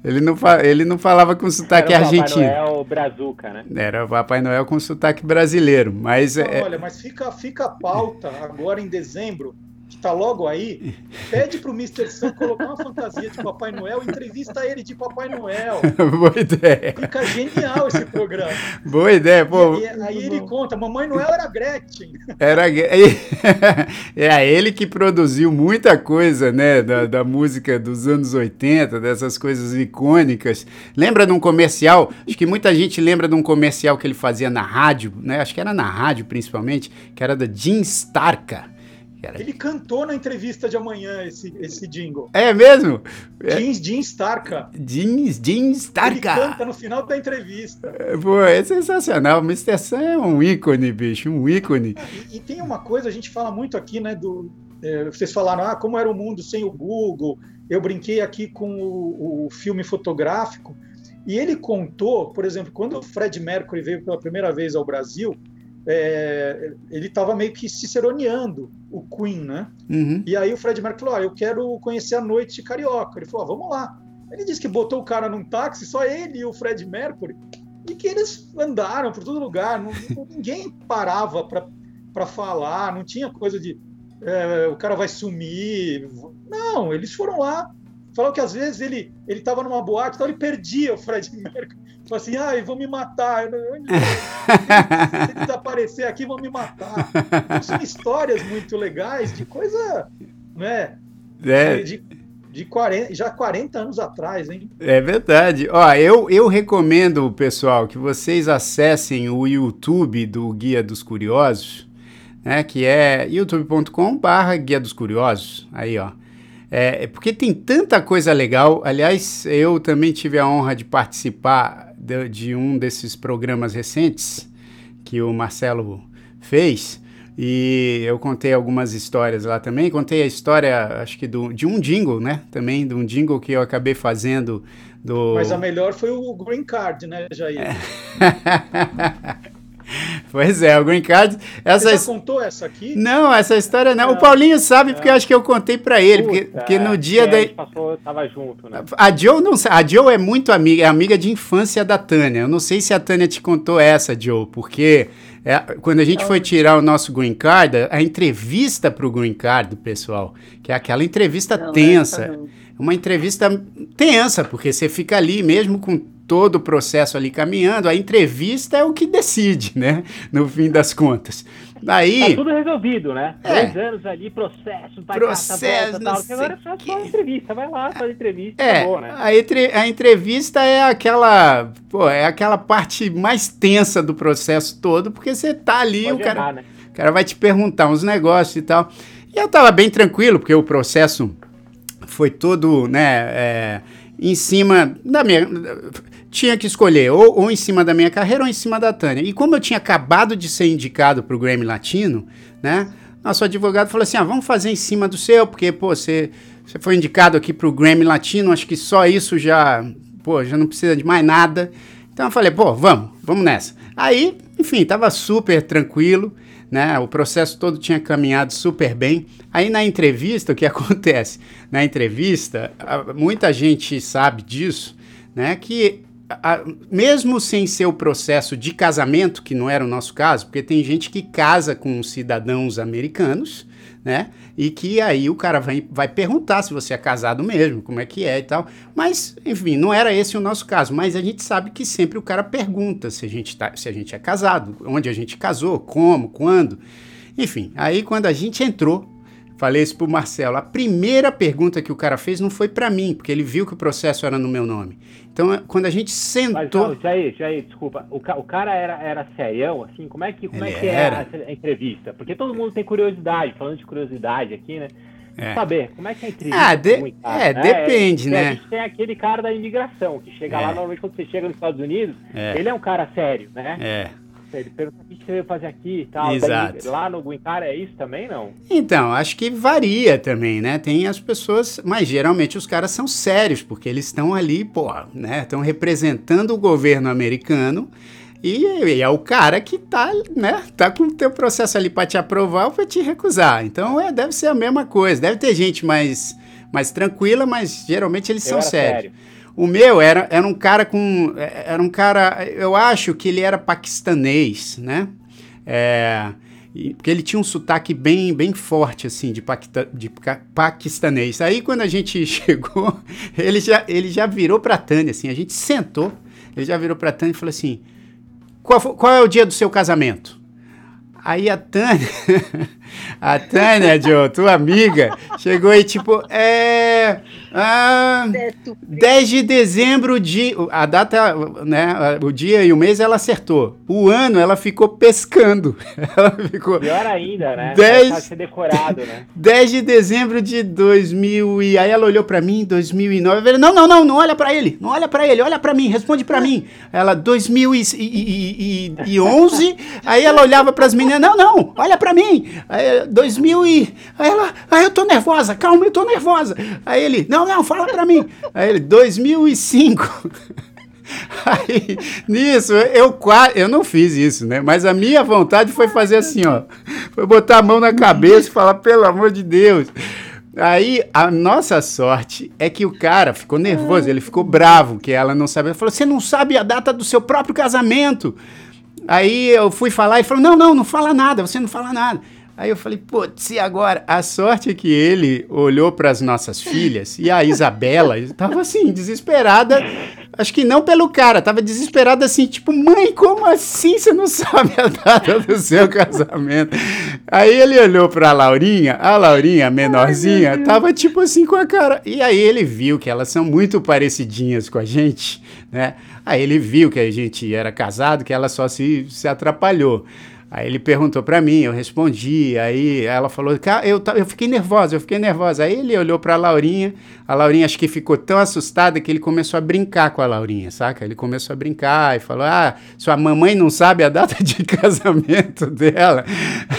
Ele não, ele não falava com sotaque era o argentino. Papai Noel brazuca, né? Era o Papai Noel com sotaque brasileiro. Mas, não, é... Olha, mas fica, fica a pauta agora em dezembro que está logo aí, pede para o Mr. Sam colocar uma fantasia de Papai Noel, entrevista ele de Papai Noel. Boa ideia. Fica genial esse programa. Boa ideia, pô. E, aí ele conta, Mamãe Noel era Gretchen. Era é ele que produziu muita coisa, né, da, da música dos anos 80, dessas coisas icônicas. Lembra de um comercial? Acho que muita gente lembra de um comercial que ele fazia na rádio, né? Acho que era na rádio principalmente, que era da Jean Starka cara. Ele cantou na entrevista de amanhã esse, esse jingle. É mesmo? Jeans, Jeans Starka. Jeans, Jeans Starka. Ele canta no final da entrevista. É, pô, é sensacional. O Mr. Sam é um ícone, bicho, um ícone. E, e, tem uma coisa, a gente fala muito aqui, né, do... É, vocês falaram, ah, como era o mundo sem o Google. Eu brinquei aqui com o, o filme fotográfico. E ele contou, por exemplo, quando o Fred Mercury veio pela primeira vez ao Brasil, é, ele estava meio que ciceroneando o Queen, né? Uhum. E aí o Fred Mercury falou: ah, eu quero conhecer a noite carioca. Ele falou: ah, vamos lá. Ele disse que botou o cara num táxi, só ele e o Fred Mercury, e que eles andaram por todo lugar, não, ninguém parava para falar, não tinha coisa de é, o cara vai sumir. Não, eles foram lá. Falou que às vezes ele ele estava numa boate, então ele perdia o Fred Mercury. Falou assim, ai, vão me matar. Se desaparecer aqui, vão me matar. São histórias muito legais de coisa, né? É. De, de 40, já 40 anos atrás, hein? É verdade. Ó, eu, eu recomendo, pessoal, que vocês acessem o YouTube do Guia dos Curiosos, né? Que é youtube.com/barra Guia dos Curiosos. Aí, ó. É, porque tem tanta coisa legal. Aliás, eu também tive a honra de participar de, de um desses programas recentes que o Marcelo fez. E eu contei algumas histórias lá também. Contei a história, acho que do, de um jingle, né? Também, de um jingle que eu acabei fazendo do. Mas a melhor foi o Green Card, né, Jair? É. Pois é, o Green Card. Essa Você já contou essa aqui? Não, essa história não. não. O Paulinho sabe porque eu acho que eu contei para ele. Puta, porque, porque no dia da. Passou, tava junto, né? A Joe não A Joe é muito amiga, é amiga de infância da Tânia. Eu não sei se a Tânia te contou essa, Joe, porque é, quando a gente não. foi tirar o nosso Green Card, a entrevista para o Green Card pessoal, que é aquela entrevista não, tensa. Uma entrevista tensa, porque você fica ali mesmo com todo o processo ali caminhando, a entrevista é o que decide, né? No fim das contas. Daí. Tá tudo resolvido, né? É. Dois anos ali, processo, vai processo, volta, tal. Agora é só, só entrevista, vai lá, faz entrevista, é, acabou, né? A, entre, a entrevista é aquela, pô, é aquela parte mais tensa do processo todo, porque você tá ali, Pode o cara, errar, né? o cara vai te perguntar uns negócios e tal. E eu tava bem tranquilo, porque o processo foi todo, né, é, em cima da minha tinha que escolher ou, ou, em cima da minha carreira ou em cima da Tânia. E como eu tinha acabado de ser indicado para o Grammy Latino, né? Nosso advogado falou assim: ah, vamos fazer em cima do seu, porque, pô, você, você foi indicado aqui para o Grammy Latino, acho que só isso já, pô, já não precisa de mais nada. Então eu falei, pô, vamos, vamos nessa. Aí, enfim, tava super tranquilo, né? O processo todo tinha caminhado super bem. Aí na entrevista, o que acontece? Na entrevista, muita gente sabe disso, né? Que a, mesmo sem ser o processo de casamento, que não era o nosso caso, porque tem gente que casa com cidadãos americanos, né? E que aí o cara vai, vai perguntar se você é casado mesmo, como é que é e tal. Mas, enfim, não era esse o nosso caso. Mas a gente sabe que sempre o cara pergunta se a gente, tá, se a gente é casado, onde a gente casou, como, quando. Enfim, aí quando a gente entrou Falei isso pro Marcelo. A primeira pergunta que o cara fez não foi para mim, porque ele viu que o processo era no meu nome. Então, é, quando a gente sentou. Mas, Jair, Jair, desculpa. O, ca o cara era, era serião, assim? Como é que, como é, que é a, a entrevista? Porque todo mundo tem curiosidade, falando de curiosidade aqui, né? É. Saber, como é que é a entrevista? Ah, de, cara, é, né? depende, é, né? A gente tem aquele cara da imigração, que chega é. lá, normalmente quando você chega nos Estados Unidos, é. ele é um cara sério, né? É. Ele pergunta o que você veio fazer aqui e tal. Exato. Daí, lá no Guincar é isso também, não? Então, acho que varia também, né? Tem as pessoas, mas geralmente os caras são sérios, porque eles estão ali, pô, né? Estão representando o governo americano. E, e, é o cara que tá, né, tá com o teu processo ali para te aprovar ou para te recusar. Então, é, deve ser a mesma coisa. Deve ter gente mais, mais tranquila, mas geralmente eles Eu são sérios. Sério. O meu era, era um cara com. Era um cara. Eu acho que ele era paquistanês, né? É, porque ele tinha um sotaque bem, bem forte, assim, de, paquita, de paquistanês. Aí, quando a gente chegou, ele já, ele já virou pra Tânia, assim, a gente sentou, ele já virou pra Tânia e falou assim, qual, qual é o dia do seu casamento? Aí a Tânia, a Tânia, Joe, tua amiga, chegou e tipo, é. Ah, 10 de dezembro de. A data, né? O dia e o mês ela acertou. O ano ela ficou pescando. Ela ficou. Pior ainda, né? 10, ser decorado, né? 10 de dezembro de 2000. E aí ela olhou pra mim, 2009. Falei, não, não, não, não olha pra ele. Não olha pra ele, olha pra mim, responde pra mim. Ela, 2011. aí ela olhava pras meninas não, não, olha pra mim. Aí, 2000 e... Aí ela, aí ah, eu tô nervosa, calma, eu tô nervosa. Aí ele, não, não, fala pra mim. Aí ele, 2005. Aí, nisso, eu quase, eu não fiz isso, né? Mas a minha vontade foi fazer assim, ó. Foi botar a mão na cabeça e falar, pelo amor de Deus. Aí, a nossa sorte é que o cara ficou nervoso, ele ficou bravo, que ela não sabia. Ele falou: Você não sabe a data do seu próprio casamento. Aí eu fui falar e falou: Não, não, não fala nada, você não fala nada. Aí eu falei, putz, e agora? A sorte é que ele olhou para as nossas filhas e a Isabela estava assim, desesperada. Acho que não pelo cara, estava desesperada assim, tipo, mãe, como assim você não sabe a data do seu casamento? Aí ele olhou para a Laurinha, a Laurinha, menorzinha, tava tipo assim com a cara. E aí ele viu que elas são muito parecidinhas com a gente, né? Aí ele viu que a gente era casado, que ela só se, se atrapalhou. Aí ele perguntou para mim, eu respondi, aí ela falou, eu, eu fiquei nervosa, eu fiquei nervosa. Aí ele olhou para a Laurinha, a Laurinha acho que ficou tão assustada que ele começou a brincar com a Laurinha, saca? Ele começou a brincar e falou, ah, sua mamãe não sabe a data de casamento dela.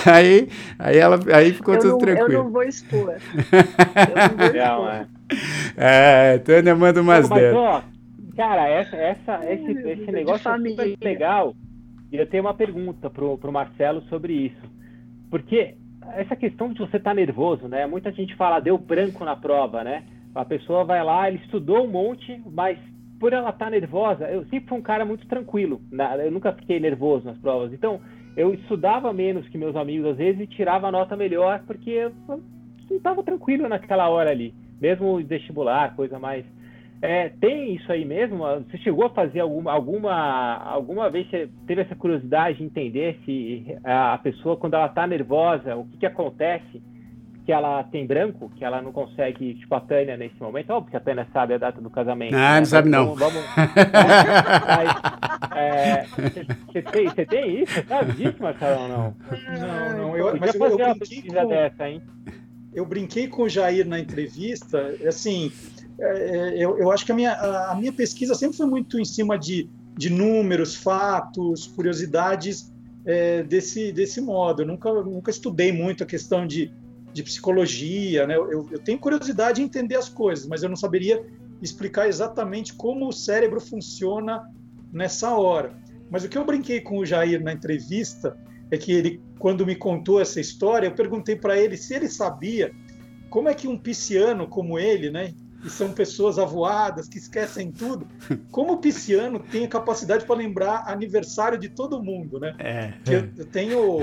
Aí, aí, ela, aí ficou eu tudo não, tranquilo. Eu não vou expor. eu não vou expor. é. É, Tânia manda umas dessas. Cara, essa, essa, esse, esse negócio é super legal. Eu tenho uma pergunta pro, pro Marcelo sobre isso. Porque essa questão de você estar tá nervoso, né? Muita gente fala, deu branco na prova, né? A pessoa vai lá, ele estudou um monte, mas por ela estar tá nervosa, eu sempre fui um cara muito tranquilo. Eu nunca fiquei nervoso nas provas. Então, eu estudava menos que meus amigos às vezes e tirava nota melhor porque eu não estava tranquilo naquela hora ali. Mesmo vestibular, coisa mais é, tem isso aí mesmo? Você chegou a fazer alguma, alguma, alguma vez você teve essa curiosidade de entender se a pessoa, quando ela está nervosa, o que, que acontece? Que ela tem branco, que ela não consegue, tipo a Tânia nesse momento. Óbvio que a Tânia sabe a data do casamento. Ah, né? não sabe não. Vamos, você, tem, você tem isso? Você sabe disso, Marcelo, não? Não, não. Eu, mas eu, fazer eu, uma pesquisa com, dessa, hein? Eu brinquei com o Jair na entrevista, assim é, é, eu, eu, acho que a minha, a minha pesquisa sempre foi muito em cima de, de números, fatos, curiosidades é, desse, desse modo. Eu nunca, nunca estudei muito a questão de, de psicologia. Né? Eu, eu tenho curiosidade em entender as coisas, mas eu não saberia explicar exatamente como o cérebro funciona nessa hora. Mas o que eu brinquei com o Jair na entrevista é que ele, quando me contou essa história, eu perguntei para ele se ele sabia como é que um pisciano como ele, né, e são pessoas avoadas, que esquecem tudo. Como o pisciano tem a capacidade para lembrar aniversário de todo mundo, né? É. Eu, eu, tenho.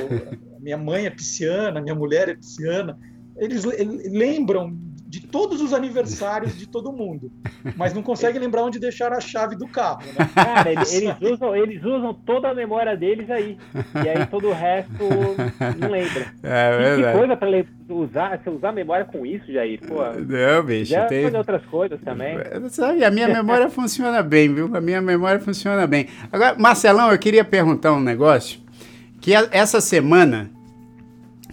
Minha mãe é pisciana, minha mulher é pisciana. Eles, eles lembram de todos os aniversários de todo mundo, mas não consegue lembrar onde deixar a chave do carro. Né? Cara, eles, eles, usam, eles usam toda a memória deles aí, e aí todo o resto não lembra. É que, que coisa para usar, você usar a memória com isso, Jair? Pô, não, bicho. Já tem... fazer outras coisas também. Sabe, a minha memória funciona bem, viu? A minha memória funciona bem. Agora, Marcelão, eu queria perguntar um negócio, que essa semana,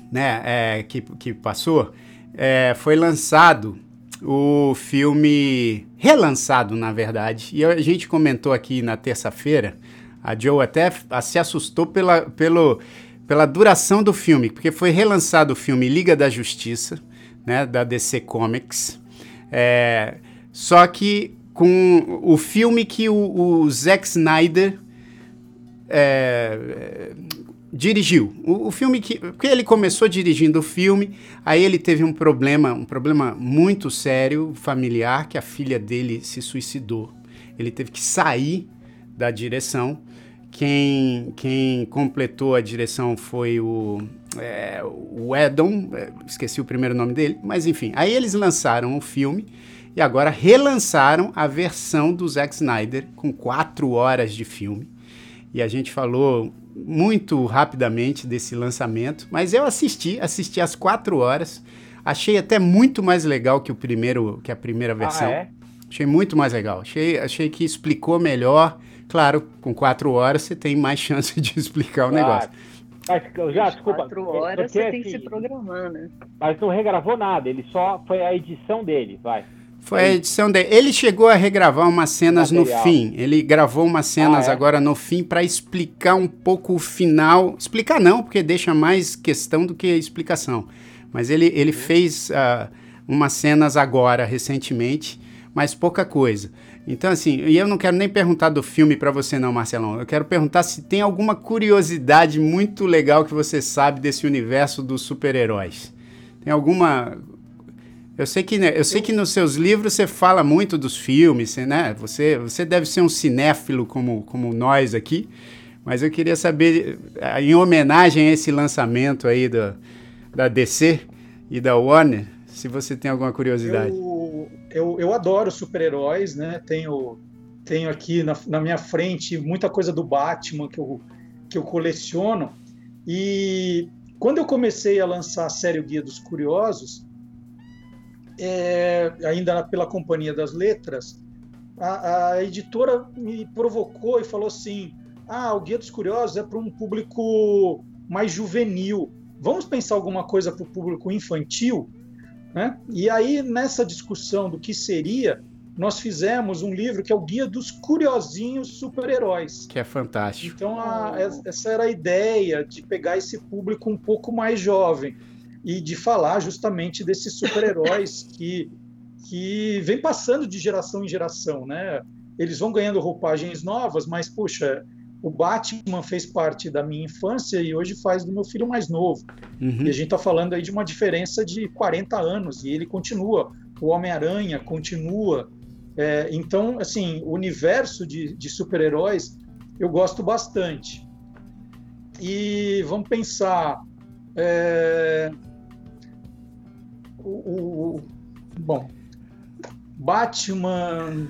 né, é, que, que passou é, foi lançado o filme, relançado na verdade, e a gente comentou aqui na terça-feira, a Joe até se assustou pela, pelo, pela duração do filme, porque foi relançado o filme Liga da Justiça, né, da DC Comics, é, só que com o filme que o, o Zack Snyder é, dirigiu. O, o, filme que. Porque ele começou dirigindo o filme, aí ele teve um problema, um problema muito sério, familiar, que a filha dele se suicidou. Ele teve que sair da direção. Quem, quem completou a direção foi o, é, o Edon, é, esqueci o primeiro nome dele, mas enfim. Aí eles lançaram o filme e agora relançaram a versão do Zack Snyder com quatro horas de filme. E a gente falou muito rapidamente desse lançamento, mas eu assisti, assisti às quatro horas. Achei até muito mais legal que o primeiro, que a primeira ah, versão. Ah, é? Achei muito mais legal. Achei, achei que explicou melhor. Claro, com quatro horas você tem mais chance de explicar o claro. negócio. Mas já, desculpa. Quatro horas você tem que se programar, né? Mas não regravou nada, ele só foi a edição dele, vai. Foi a edição dele. Ele chegou a regravar umas cenas Material. no fim. Ele gravou umas cenas ah, é? agora no fim para explicar um pouco o final. Explicar não, porque deixa mais questão do que explicação. Mas ele, ele uhum. fez uh, umas cenas agora, recentemente, mas pouca coisa. Então, assim, e eu não quero nem perguntar do filme para você, não, Marcelão. Eu quero perguntar se tem alguma curiosidade muito legal que você sabe desse universo dos super-heróis. Tem alguma eu sei que, né, eu sei que nos seus livros você fala muito dos filmes, né? Você, você deve ser um cinéfilo como, como nós aqui, mas eu queria saber, eh, em homenagem a esse lançamento aí do, da DC e da Warner, se você tem alguma curiosidade. Eu, eu, eu adoro super-heróis, né? Tenho, tenho aqui na, na minha frente muita coisa do Batman que eu, que eu coleciono. E quando eu comecei a lançar a série O Guia dos Curiosos, é, ainda pela Companhia das Letras, a, a, editora me provocou e falou assim: ah, o Guia dos Curiosos é para um público mais juvenil. Vamos pensar alguma coisa para o público infantil? Né? E aí, nessa discussão do que seria, nós fizemos um livro que é o Guia dos Curiosinhos Super-Heróis. Que é fantástico. Então, a, essa era a ideia de pegar esse público um pouco mais jovem e de falar justamente desses super-heróis que, que vem passando de geração em geração. Né? Eles vão ganhando roupagens novas, mas, puxa, o Batman fez parte da minha infância e hoje faz do meu filho mais novo. Uhum. E a gente está falando aí de uma diferença de 40 anos e ele continua. O Homem-Aranha continua. É, então, assim, o universo de, de super-heróis eu gosto bastante. E vamos pensar. É, o, o, bom, Batman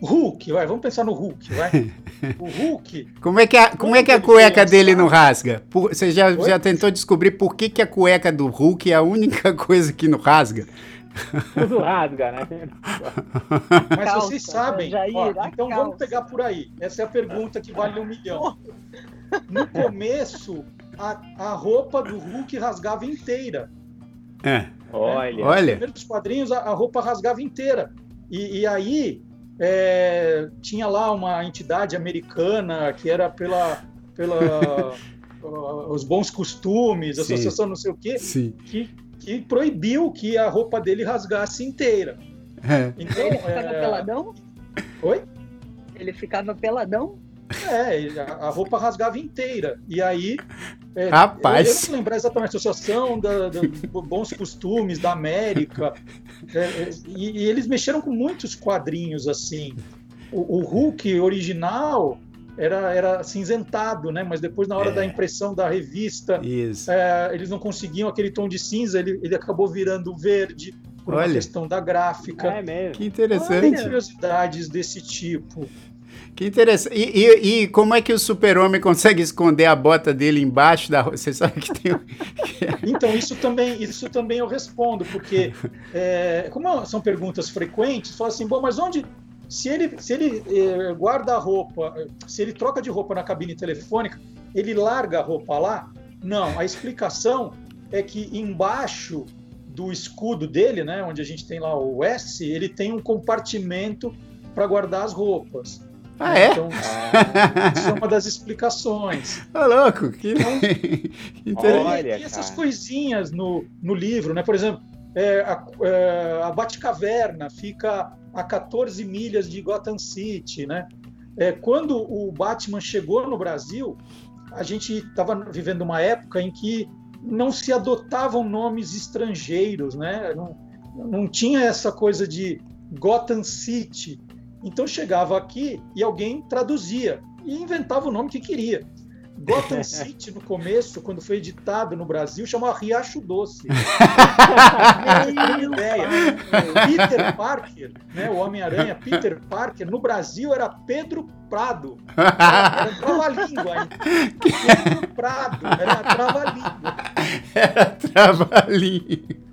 Hulk, vai, vamos pensar no Hulk, vai. O Hulk. Como é que a, como é que a cueca dele não rasga? Por, você já, já tentou descobrir por que, que a cueca do Hulk é a única coisa que não rasga? Tudo rasga, né? Mas calça, vocês sabem, ó, então calça. vamos pegar por aí. Essa é a pergunta que vale um milhão. No começo, a, a roupa do Hulk rasgava inteira. É. Olha. Olha. Primeiros quadrinhos, a, a roupa rasgava inteira. E, e aí, é, tinha lá uma entidade americana que era pela, pela os bons costumes, associação Sim. não sei o quê, Sim. que, que proibiu que a roupa dele rasgasse inteira. É. Então, ele ficava é... peladão? Oi? Ele ficava peladão? É, a roupa rasgava inteira. E aí. É, Rapaz. Eu, eu não lembrar exatamente a associação da, da bons costumes da América. É, é, e, e, eles mexeram com muitos quadrinhos assim. O, o Hulk original era, era cinzentado, né? Mas depois, na hora é. da impressão da revista, é, eles não conseguiam aquele tom de cinza, ele, ele acabou virando verde por Olha. uma questão da gráfica. É mesmo. Que interessante. Tem curiosidades desse tipo. Que interessante. E, e, e, como é que o super-homem consegue esconder a bota dele embaixo da Você sabe que tem. então, isso também, isso também eu respondo, porque é, como são perguntas frequentes, fala assim, bom, mas onde. Se ele, se ele é, guarda a roupa, se ele troca de roupa na cabine telefônica, ele larga a roupa lá? Não, a explicação é que embaixo do escudo dele, né, onde a gente tem lá o S, ele tem um compartimento para guardar as roupas. Ah, é? Então, ah, isso é uma das explicações. Tá louco, que então, Olha, e essas cara. coisinhas no, no livro, né? Por exemplo, é, a, é, a Batcaverna fica a 14 milhas de Gotham City, né? É, quando o Batman chegou no Brasil, a gente estava vivendo uma época em que não se adotavam nomes estrangeiros, né? Não, não tinha essa coisa de Gotham City. Então chegava aqui e alguém traduzia e inventava o nome que queria. Gotham City, no começo, quando foi editado no Brasil, chamava Riacho Doce. ideia. Peter Parker, né, o Homem-Aranha, Peter Parker, no Brasil era Pedro Prado. Era, era trava-língua ainda. Pedro Prado, era trava-língua. Era trava-língua.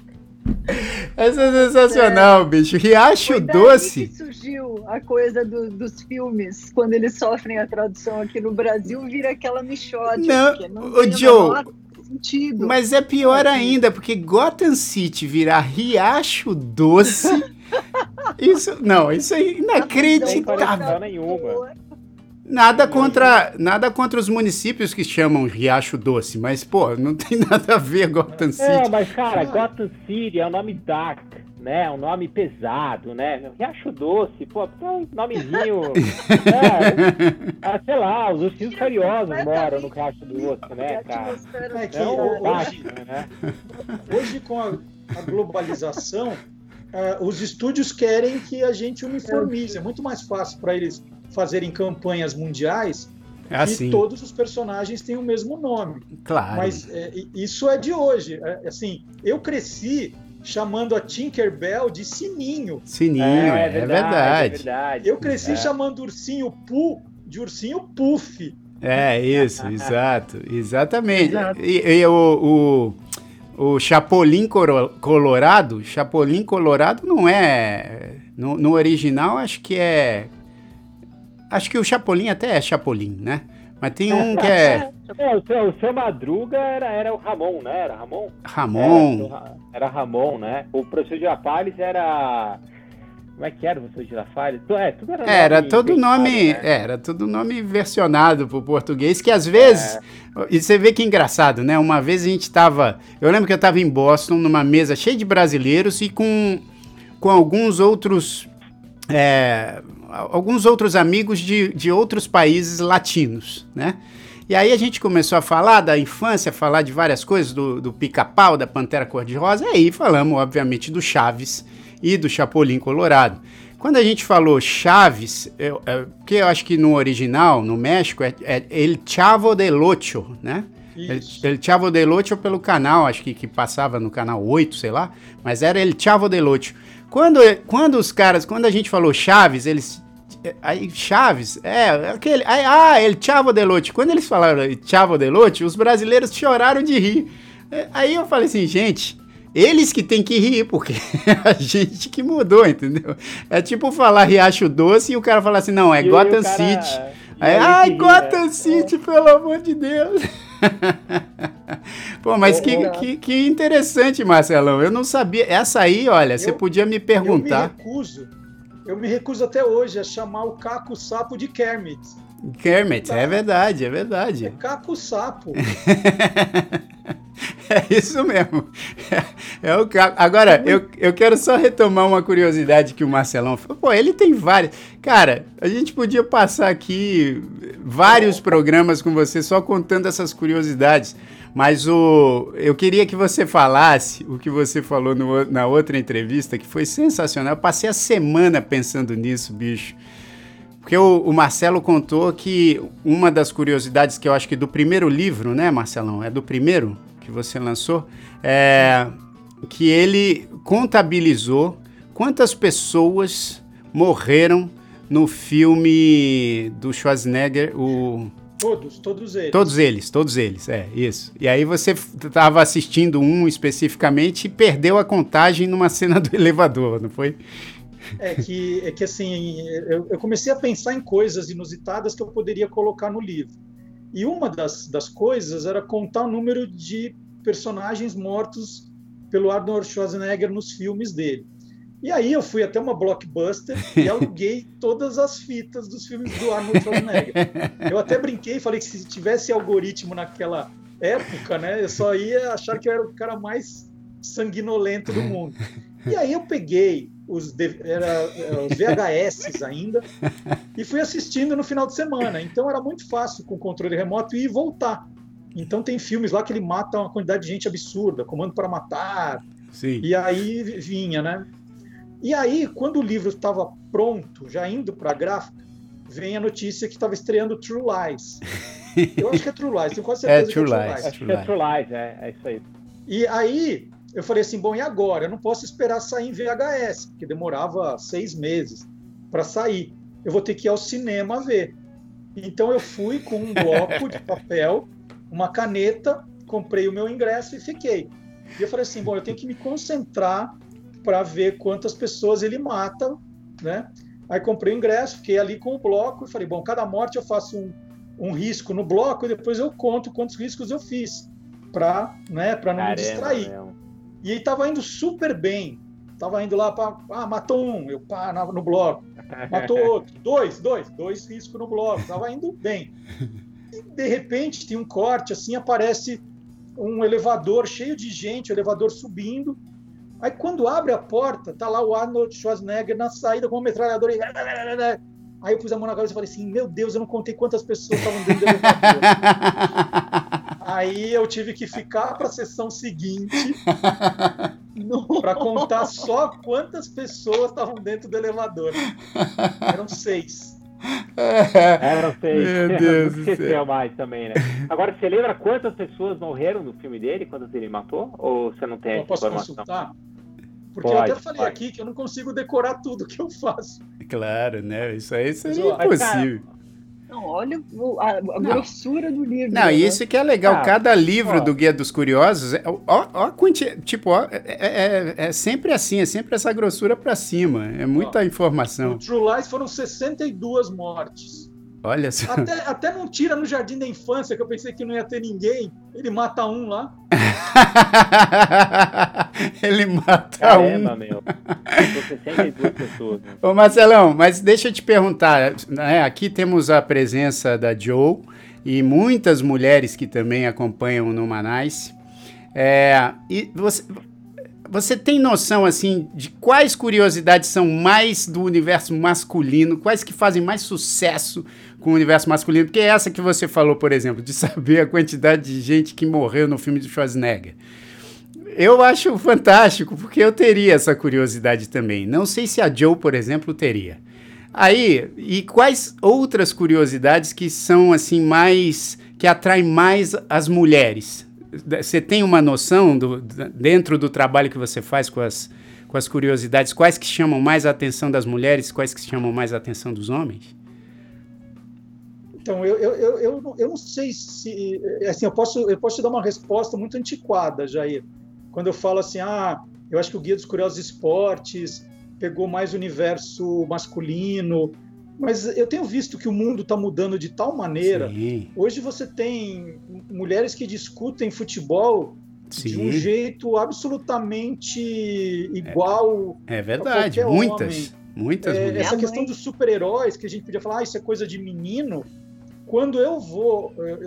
Essa é sensacional, é. bicho. Riacho Doce. Que surgiu a coisa do, dos filmes, quando eles sofrem a tradução aqui no Brasil, vira aquela michódia. Não, não o Joe. Sentido. Mas é pior ainda, porque Gotham City virar Riacho Doce. isso, não, isso é inacreditável. Nenhuma. Nada contra, nada contra os municípios que chamam Riacho Doce, mas, pô, não tem nada a ver Gotham City. É, mas, cara, Gotham City é um nome dark, né? Um nome pesado, né? Riacho Doce, pô, é um nomezinho. é, ah, sei lá, os ursinhos carinhosos moram no Riacho Doce, né, cara? É que é um hoje, né? hoje, com a, a globalização, uh, os estúdios querem que a gente uniformize. É muito mais fácil para eles fazerem campanhas mundiais é assim. e todos os personagens têm o mesmo nome. Claro. Mas é, isso é de hoje. É, assim, eu cresci chamando a Tinkerbell de Sininho. Sininho, é, é, verdade, verdade. é verdade. Eu cresci é. chamando o ursinho Poo de ursinho Puff. É, isso, exato, exatamente. Exato. E, e o, o, o Chapolin Colorado, Chapolin Colorado não é... No, no original, acho que é Acho que o Chapolin até é Chapolin, né? Mas tem um que é. é o, seu, o seu Madruga era, era o Ramon, né? Era Ramon? Ramon. Era, era Ramon, né? O professor Girafales era. Como é que era o professor Girafales? É, tudo era, era todo nome. Né? Era todo nome versionado pro português, que às vezes. É. E você vê que engraçado, né? Uma vez a gente estava. Eu lembro que eu estava em Boston, numa mesa cheia de brasileiros e com, com alguns outros. É, alguns outros amigos de, de outros países latinos, né? E aí a gente começou a falar da infância, falar de várias coisas, do, do pica-pau, da pantera cor-de-rosa, e aí falamos, obviamente, do Chaves e do Chapolin Colorado. Quando a gente falou Chaves, eu, é, porque eu acho que no original, no México, é, é El Chavo del Ocho, né? El, El, Chavo del Ocho pelo canal, acho que, que passava no canal 8, sei lá, mas era El Chavo del Ocho. Quando, quando os caras, quando a gente falou Chaves, eles. Aí, Chaves, é, aquele. Aí, ah, El Chavo Delote. Quando eles falaram Chavo Delote, os brasileiros choraram de rir. É, aí eu falei assim, gente, eles que tem que rir, porque é a gente que mudou, entendeu? É tipo falar Riacho Doce e o cara falar assim, não, é e Gotham cara... City. Aí, ai, Gotham né? City, é. pelo amor de Deus. Pô, mas que, que, que, interessante, Marcelão. Eu não sabia. Essa aí, olha, eu, você podia me perguntar. Eu me recuso. Eu me recuso até hoje a chamar o Caco Sapo de Kermit. Kermit, é verdade, é verdade. É Caco Sapo. É isso mesmo. É, é o Agora, eu, eu quero só retomar uma curiosidade que o Marcelão falou. Pô, ele tem várias. Cara, a gente podia passar aqui vários programas com você só contando essas curiosidades. Mas o, eu queria que você falasse o que você falou no, na outra entrevista, que foi sensacional. Eu passei a semana pensando nisso, bicho. Porque o, o, Marcelo contou que uma das curiosidades que eu acho que do primeiro livro, né, Marcelão? É do primeiro? que você lançou, é, que ele contabilizou quantas pessoas morreram no filme do Schwarzenegger, o Todos, todos eles. Todos eles, todos eles, é, isso. E aí você estava assistindo um especificamente e perdeu a contagem numa cena do elevador, não foi? É que, é que assim, eu, eu comecei a pensar em coisas inusitadas que eu poderia colocar no livro. E uma das, das coisas era contar o número de personagens mortos pelo Arnold Schwarzenegger nos filmes dele. E aí eu fui até uma blockbuster e aluguei todas as fitas dos filmes do Arnold Schwarzenegger. Eu até brinquei, falei que se tivesse algoritmo naquela época, né, eu só ia achar que eu era o cara mais sanguinolento do mundo. E aí eu peguei os, era, os VHS ainda, e fui assistindo no final de semana. Então era muito fácil com o controle remoto ir e voltar. Então tem filmes lá que ele mata uma quantidade de gente absurda, Comando para Matar. Sim. E aí vinha, né? E aí, quando o livro estava pronto, já indo para a gráfica, vem a notícia que estava estreando True Lies. Eu acho que é True Lies, tenho quase é certeza é True que é True Lies. Lies. Acho que é True Lies, é, é isso aí. E aí, eu falei assim, bom, e agora? Eu não posso esperar sair em VHS, porque demorava seis meses para sair. Eu vou ter que ir ao cinema ver. Então eu fui com um bloco de papel, uma caneta, comprei o meu ingresso e fiquei. E eu falei assim, bom, eu tenho que me concentrar para ver quantas pessoas ele mata, né? Aí comprei o ingresso, fiquei ali com o bloco e falei, bom, cada morte eu faço um, um risco no bloco e depois eu conto quantos riscos eu fiz para né, não Caramba, me distrair. Meu. E ele tava indo super bem. Tava indo lá para. Ah, matou um, eu pá, no bloco. Matou outro. Dois, dois, dois riscos no bloco. Tava indo bem. E de repente tem um corte, assim, aparece um elevador cheio de gente, o elevador subindo. Aí quando abre a porta, tá lá o Arnold Schwarzenegger na saída com uma metralhadora. Aí eu pus a mão na cabeça e falei assim: Meu Deus, eu não contei quantas pessoas estavam dentro do elevador. Aí eu tive que ficar para a sessão seguinte para contar só quantas pessoas estavam dentro do elevador. Eram seis. Eram seis. Meu Deus do céu. mais também, né? Agora, você lembra quantas pessoas morreram no filme dele? Quantas ele matou? Ou você não tem essa posso informação? consultar? Porque pode, eu até falei pode. aqui que eu não consigo decorar tudo que eu faço. Claro, né? Isso aí seria Mas, impossível. Cara, não, olha a, a grossura do livro. Não, né? isso que é legal. Ah, Cada livro ó. do Guia dos Curiosos, é, ó, ó, tipo, ó, é, é, é, sempre assim, é sempre essa grossura para cima. É muita ó, informação. No True Lies foram 62 mortes. Olha só. Até, até não tira no Jardim da Infância, que eu pensei que não ia ter ninguém. Ele mata um lá. Ele mata Caramba, um. meu. São 62 pessoas. Né? Ô Marcelão, mas deixa eu te perguntar. né, aqui temos a presença da Joe e muitas mulheres que também acompanham no Manais. É, e você, você tem noção assim de quais curiosidades são mais do universo masculino, quais que fazem mais sucesso com o universo masculino? Porque é essa que você falou, por exemplo, de saber a quantidade de gente que morreu no filme de Schwarzenegger. Eu acho fantástico, porque eu teria essa curiosidade também. Não sei se a Joe, por exemplo, teria. Aí, e quais outras curiosidades que são assim mais que atraem mais as mulheres? Você tem uma noção do, dentro do trabalho que você faz com as, com as curiosidades, quais que chamam mais a atenção das mulheres, quais que chamam mais a atenção dos homens? Então, eu, eu, eu, eu, não, eu não sei se. Assim, eu posso, eu posso te dar uma resposta muito antiquada, Jair. Quando eu falo assim, ah, eu acho que o Guia dos Curiosos Esportes pegou mais o universo masculino, mas eu tenho visto que o mundo está mudando de tal maneira. Sim. Hoje você tem mulheres que discutem futebol de um Sim. jeito absolutamente igual. É verdade, qualquer muitas. homem. Muitas É, mulheres. essa questão dos super-heróis, que a gente podia falar, ah, isso é coisa de menino. Quando eu vou, eh,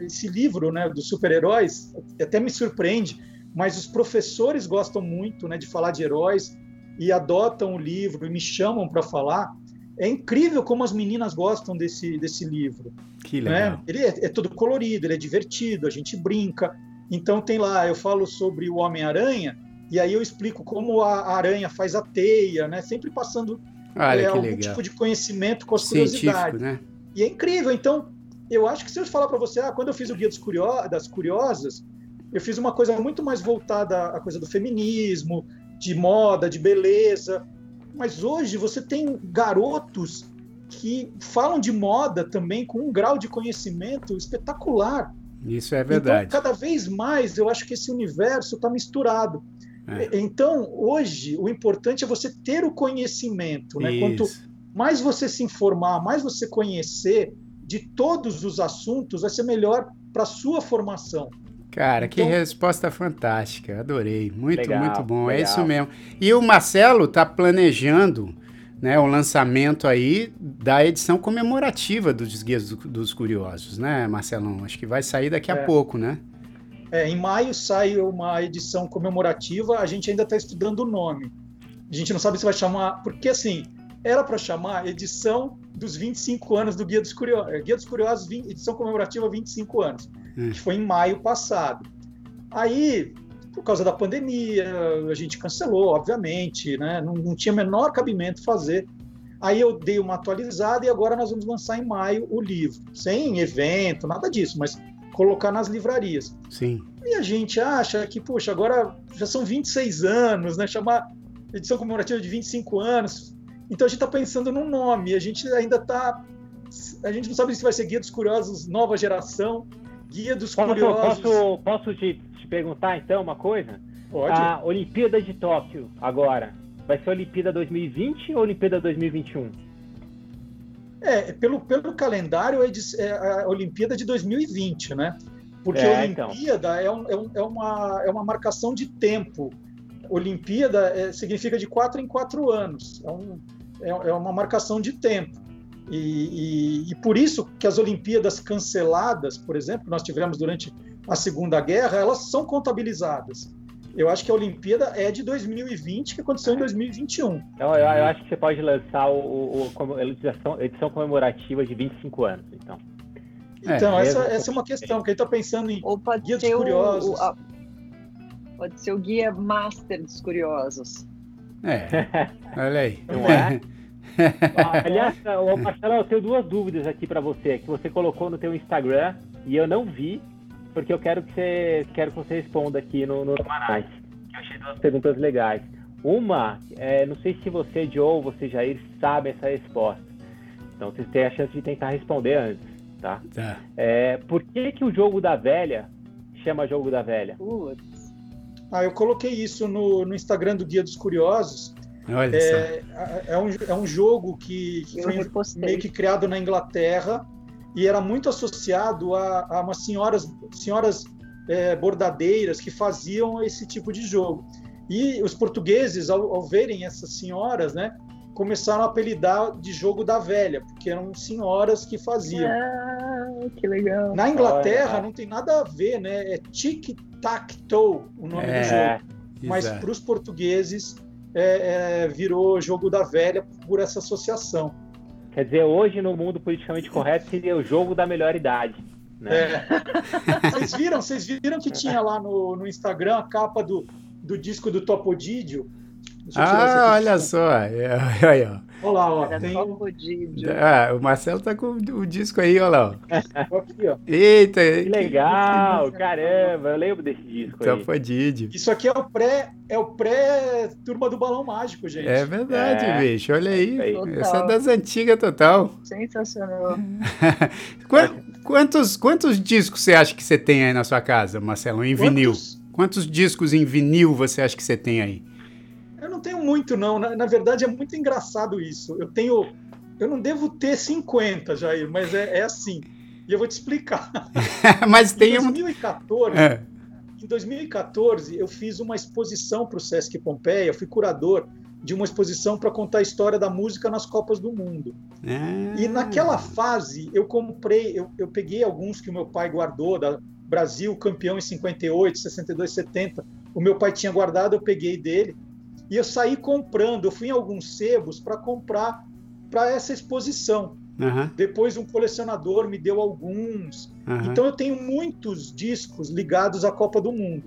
eh, esse livro né, dos super-heróis, até me surpreende, mas os professores gostam muito né, de falar de heróis e adotam o livro e me chamam para falar. É incrível como as meninas gostam desse, desse livro. Que né? legal. Ele é, é todo colorido, ele é divertido, a gente brinca. Então tem lá, eu falo sobre o Homem-Aranha, e aí eu explico como a aranha faz a teia, né? Sempre passando Olha é, algum legal. tipo de conhecimento com as Científico, curiosidades. né? E é incrível. Então, eu acho que se eu falar para você, ah, quando eu fiz o Guia Curio- das Curiosas, eu fiz uma coisa muito mais voltada à coisa do feminismo, de moda, de beleza. Mas hoje você tem garotos que falam de moda também com um grau de conhecimento espetacular. Isso é verdade. Então, cada vez mais eu acho que esse universo está misturado. É. Então, hoje, o importante é você ter o conhecimento. Né? Quanto mais você se informar, mais você conhecer de todos os assuntos, vai ser melhor para a sua formação. Cara, que Então- resposta fantástica. Adorei. Muito, Legal, muito bom. É legal. isso mesmo. E o Marcelo tá planejando né, o lançamento aí da edição comemorativa dos Guias do- dos Curiosos, né, Marcelão? Acho que vai sair daqui a É. pouco, né? É, em maio sai uma edição comemorativa, a gente ainda está estudando o nome. A gente não sabe se vai chamar, porque assim, era para chamar edição dos 25 anos do Guia dos Curiosos, Guia dos Curiosos, 20 edição comemorativa 25 anos, Hum. que foi em maio passado. Aí, por causa da pandemia, a gente cancelou, obviamente, né? não, não tinha menor cabimento fazer. Aí eu dei uma atualizada e agora nós vamos lançar em maio o livro, sem evento, nada disso, mas colocar nas livrarias. Sim. E a gente acha que, poxa, agora já são 26 anos, né? Chamar edição comemorativa de 25 anos. Então a gente está pensando num nome, a gente ainda está. A gente não sabe se vai ser Guia dos Curiosos Nova Geração, Guia dos Posso, Curiosos. posso, posso te, te perguntar então uma coisa? Pode. A Olimpíada de Tóquio agora, vai ser Olimpíada 2020 ou Olimpíada 2021? É, pelo, pelo calendário é, é a Olimpíada de 2020, né? Porque É, a então. Olimpíada é, um- é um- é uma, é uma marcação de tempo. Olimpíada é, significa de quatro em quatro anos. É, um- é, é uma marcação de tempo. E, e- e por isso que as Olimpíadas canceladas, por exemplo, que nós tivemos durante a Segunda Guerra, elas são contabilizadas. Eu acho que a Olimpíada é de 2020, que aconteceu em 2021. Então eu, eu acho que você pode lançar o, o- como edição, edição comemorativa de 25 anos, então. É, Então, essa, mesmo. essa é uma questão, que ele está pensando em Ou pode Guia dos ser o, Curiosos. o- a- pode ser o guia master dos curiosos. É, olha aí. Não é? Aliás, Marcelo, eu tenho duas dúvidas aqui para você, que você colocou no teu Instagram e eu não vi, porque eu quero que você, quero que você responda aqui no, no Manais. Que eu achei duas perguntas legais. Uma, é, não sei se você, Joe, ou você, Jair, sabe essa resposta. Então vocês têm a chance de tentar responder antes, tá? Tá. É, por que, que o jogo da velha chama jogo da velha? Putz. Ah, eu coloquei isso no, no Instagram do Guia dos Curiosos. Olha é, é, um, é um jogo que, que foi meio que criado na Inglaterra e era muito associado a, a umas senhoras, senhoras é, bordadeiras que faziam esse tipo de jogo. E os portugueses, ao, ao, verem essas senhoras, né, começaram a apelidar de jogo da velha, porque eram senhoras que faziam. Ah, que legal. Na Inglaterra não tem nada a ver, né? É tic-tac-toe o nome é, do jogo. Mas para os portugueses é, é, virou jogo da velha por essa associação. Quer dizer, hoje no mundo politicamente correto seria o jogo da melhor idade. Né? É. vocês viram? Vocês viram que tinha lá no, no Instagram a capa do, do disco do Topodídio? Ah, olha só. É, aí, ó. Olha lá, ó. Tem... Ah, o Marcelo tá com o disco aí, olha lá. Ó. Aqui, ó. Eita! Que legal, caramba, eu lembro desse disco Topodídio. Isso aqui é o pré, é o pré turma do Balão Mágico, gente. É verdade, é. bicho. Olha aí. Essa é das antigas total. Sensacional. quantos, quantos discos você acha que você tem aí na sua casa, Marcelo, em quantos? vinil? Quantos discos em vinil você acha que você tem aí? Eu não tenho muito, não. Na, na, verdade, é muito engraçado isso. Eu tenho. Eu não devo ter 50, Jair, mas é, é assim. E eu vou te explicar. mas tem em 2014, um... é. Em 2014, eu fiz uma exposição para o Sesc Pompeia, eu fui curador de uma exposição para contar a história da música nas Copas do Mundo. Ah. E naquela fase, eu comprei, eu, eu peguei alguns que o meu pai guardou, da Brasil, campeão em 58, 62, 70. O meu pai tinha guardado, eu peguei dele e eu saí comprando, eu fui em alguns sebos para comprar para essa exposição. Uhum. Depois um colecionador me deu alguns. Uhum. Então eu tenho muitos discos ligados à Copa do Mundo.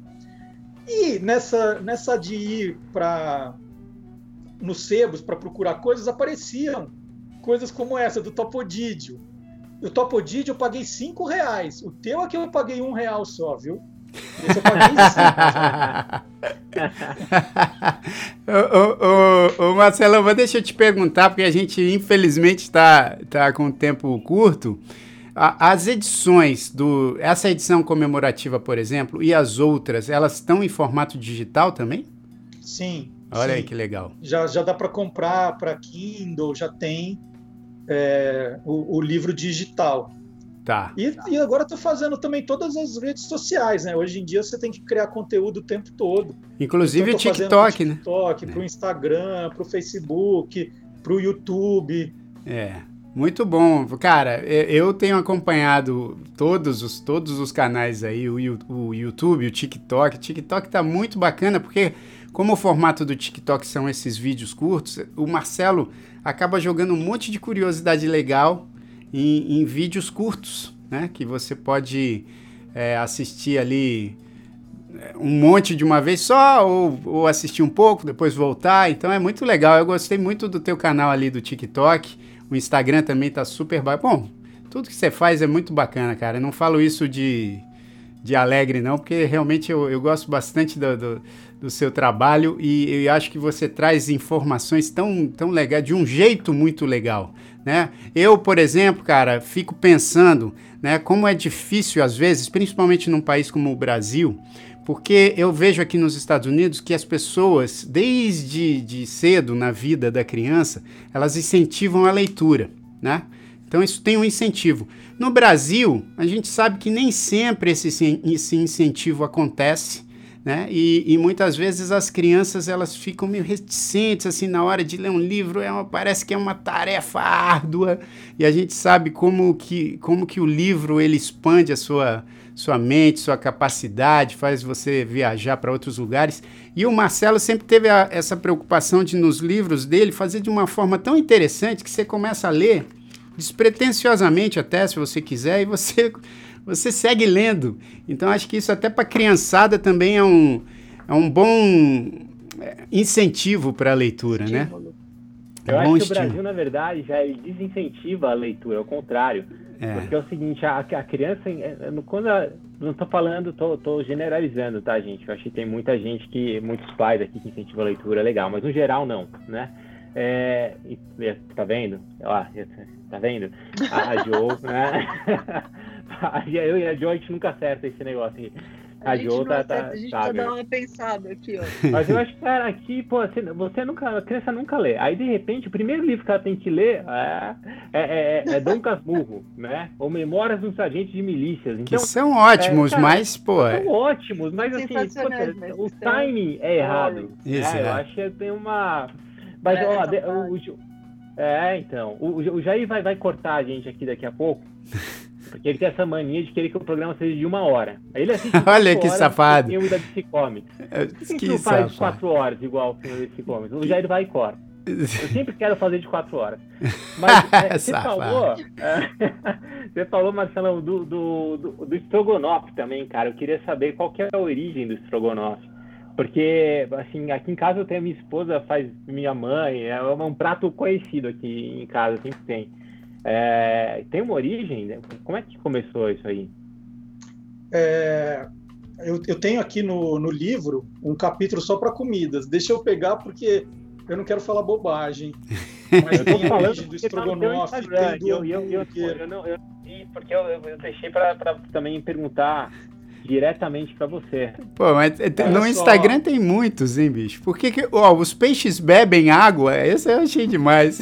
E nessa, nessa de ir para nos sebos para procurar coisas, apareciam coisas como essa do Topodídio. O Topodídio eu paguei cinco reais. O teu aqui eu paguei um real só, viu? Eu paguei cinco. ô, ô, ô, Marcelo, vou deixa eu te perguntar, porque a gente infelizmente está tá com tempo curto. As edições do. Essa edição comemorativa, por exemplo, e as outras, elas estão em formato digital também? Sim. Olha sim. aí que legal. Já, já dá para comprar para Kindle, já tem é, o, o livro digital. Tá. E, e agora estou fazendo também todas as redes sociais, né? Hoje em dia você tem que criar conteúdo o tempo todo. Inclusive então, o TikTok, né? TikTok, para o é. Instagram, para o Facebook, para o YouTube. É. Muito bom. Cara, eu tenho acompanhado todos os, todos os canais aí, o, o YouTube, o TikTok. O TikTok tá muito bacana, porque como o formato do TikTok são esses vídeos curtos, o Marcelo acaba jogando um monte de curiosidade legal em, em vídeos curtos, né? Que você pode é, assistir ali é, um monte de uma vez só, ou, ou, assistir um pouco, depois voltar. Então é muito legal. Eu gostei muito do teu canal ali do TikTok. O Instagram também tá super bom. Tudo que você faz é muito bacana, cara. Eu não falo isso de, de alegre, não, porque realmente eu, eu gosto bastante do, do, do seu trabalho e eu acho que você traz informações tão, tão legais, de um jeito muito legal. Né? Eu, por exemplo, cara, fico pensando né, como é difícil às vezes, principalmente num país como o Brasil, porque eu vejo aqui nos Estados Unidos que as pessoas, desde de cedo na vida da criança, elas incentivam a leitura, né? Então isso tem um incentivo. No Brasil, a gente sabe que nem sempre esse, esse incentivo acontece, né? E, e, muitas vezes as crianças elas ficam meio reticentes assim na hora de ler um livro, é uma, parece que é uma tarefa árdua e a gente sabe como que, como que o livro ele expande a sua, sua mente, sua capacidade, faz você viajar para outros lugares. E o Marcelo sempre teve a, essa preocupação de nos livros dele fazer de uma forma tão interessante que você começa a ler despretensiosamente até, se você quiser, e você você segue lendo. Então acho que isso até para criançada também é um, é um bom é, incentivo para a leitura, né? É Eu acho que o Brasil, na verdade, já desincentiva a leitura, ao contrário. É. Porque é o seguinte, a, a criança, é, é, quando a, não estou falando, estou generalizando, tá, gente? Eu acho que tem muita gente que, muitos pais aqui que incentivam a leitura, legal, mas no geral não, né? É, tá vendo? Ó, tá vendo? A, a Jo, né? eu e a Jo, a gente nunca acerta esse negócio aqui. A, gente tá, tá, a gente tá, dar uma pensada aqui, ó. Mas eu acho que, cara, aqui, pô, você, você nunca, a criança nunca lê. Aí, de repente, o primeiro livro que ela tem que ler é, é, é, é Dom Casmurro, né? Ou Memórias de um Sargento de Milícias. Então, que são ótimos, é, cara, mas, pô... São é ótimos, mas assim, pô, o timing é errado. Isso, né? Eu acho que tem uma... Mas, ó, o, o, é, então, o, o Jair vai, vai cortar a gente aqui daqui a pouco. Porque ele tem essa mania de querer que o programa seja de uma hora. Aí ele assiste Olha que safado. filme da DC Comics. Por que, que não faz de quatro horas igual o filme da DC Comics? O Jair vai e corta. Eu sempre quero fazer de quatro horas. Mas é, você falou. É, você falou, Marcelão, do, do, do, do estrogonofe também, cara. Eu queria saber qual que é a origem do estrogonofe. Porque, assim, aqui em casa eu tenho minha esposa, faz minha mãe, é um prato conhecido aqui em casa, sempre tem. É, tem uma origem? Né? Como é que começou isso aí? É, eu, eu, tenho aqui no, no livro um capítulo só para comidas. Deixa eu pegar porque eu não quero falar bobagem. Mas eu a origem do tá estrogonofe, tem do eu, eu, eu, eu, não, eu, porque eu, eu deixei para também perguntar diretamente para você. Pô, mas no só. Instagram tem muitos, hein, bicho? Por que, que ó, os peixes bebem água? Esse eu achei demais.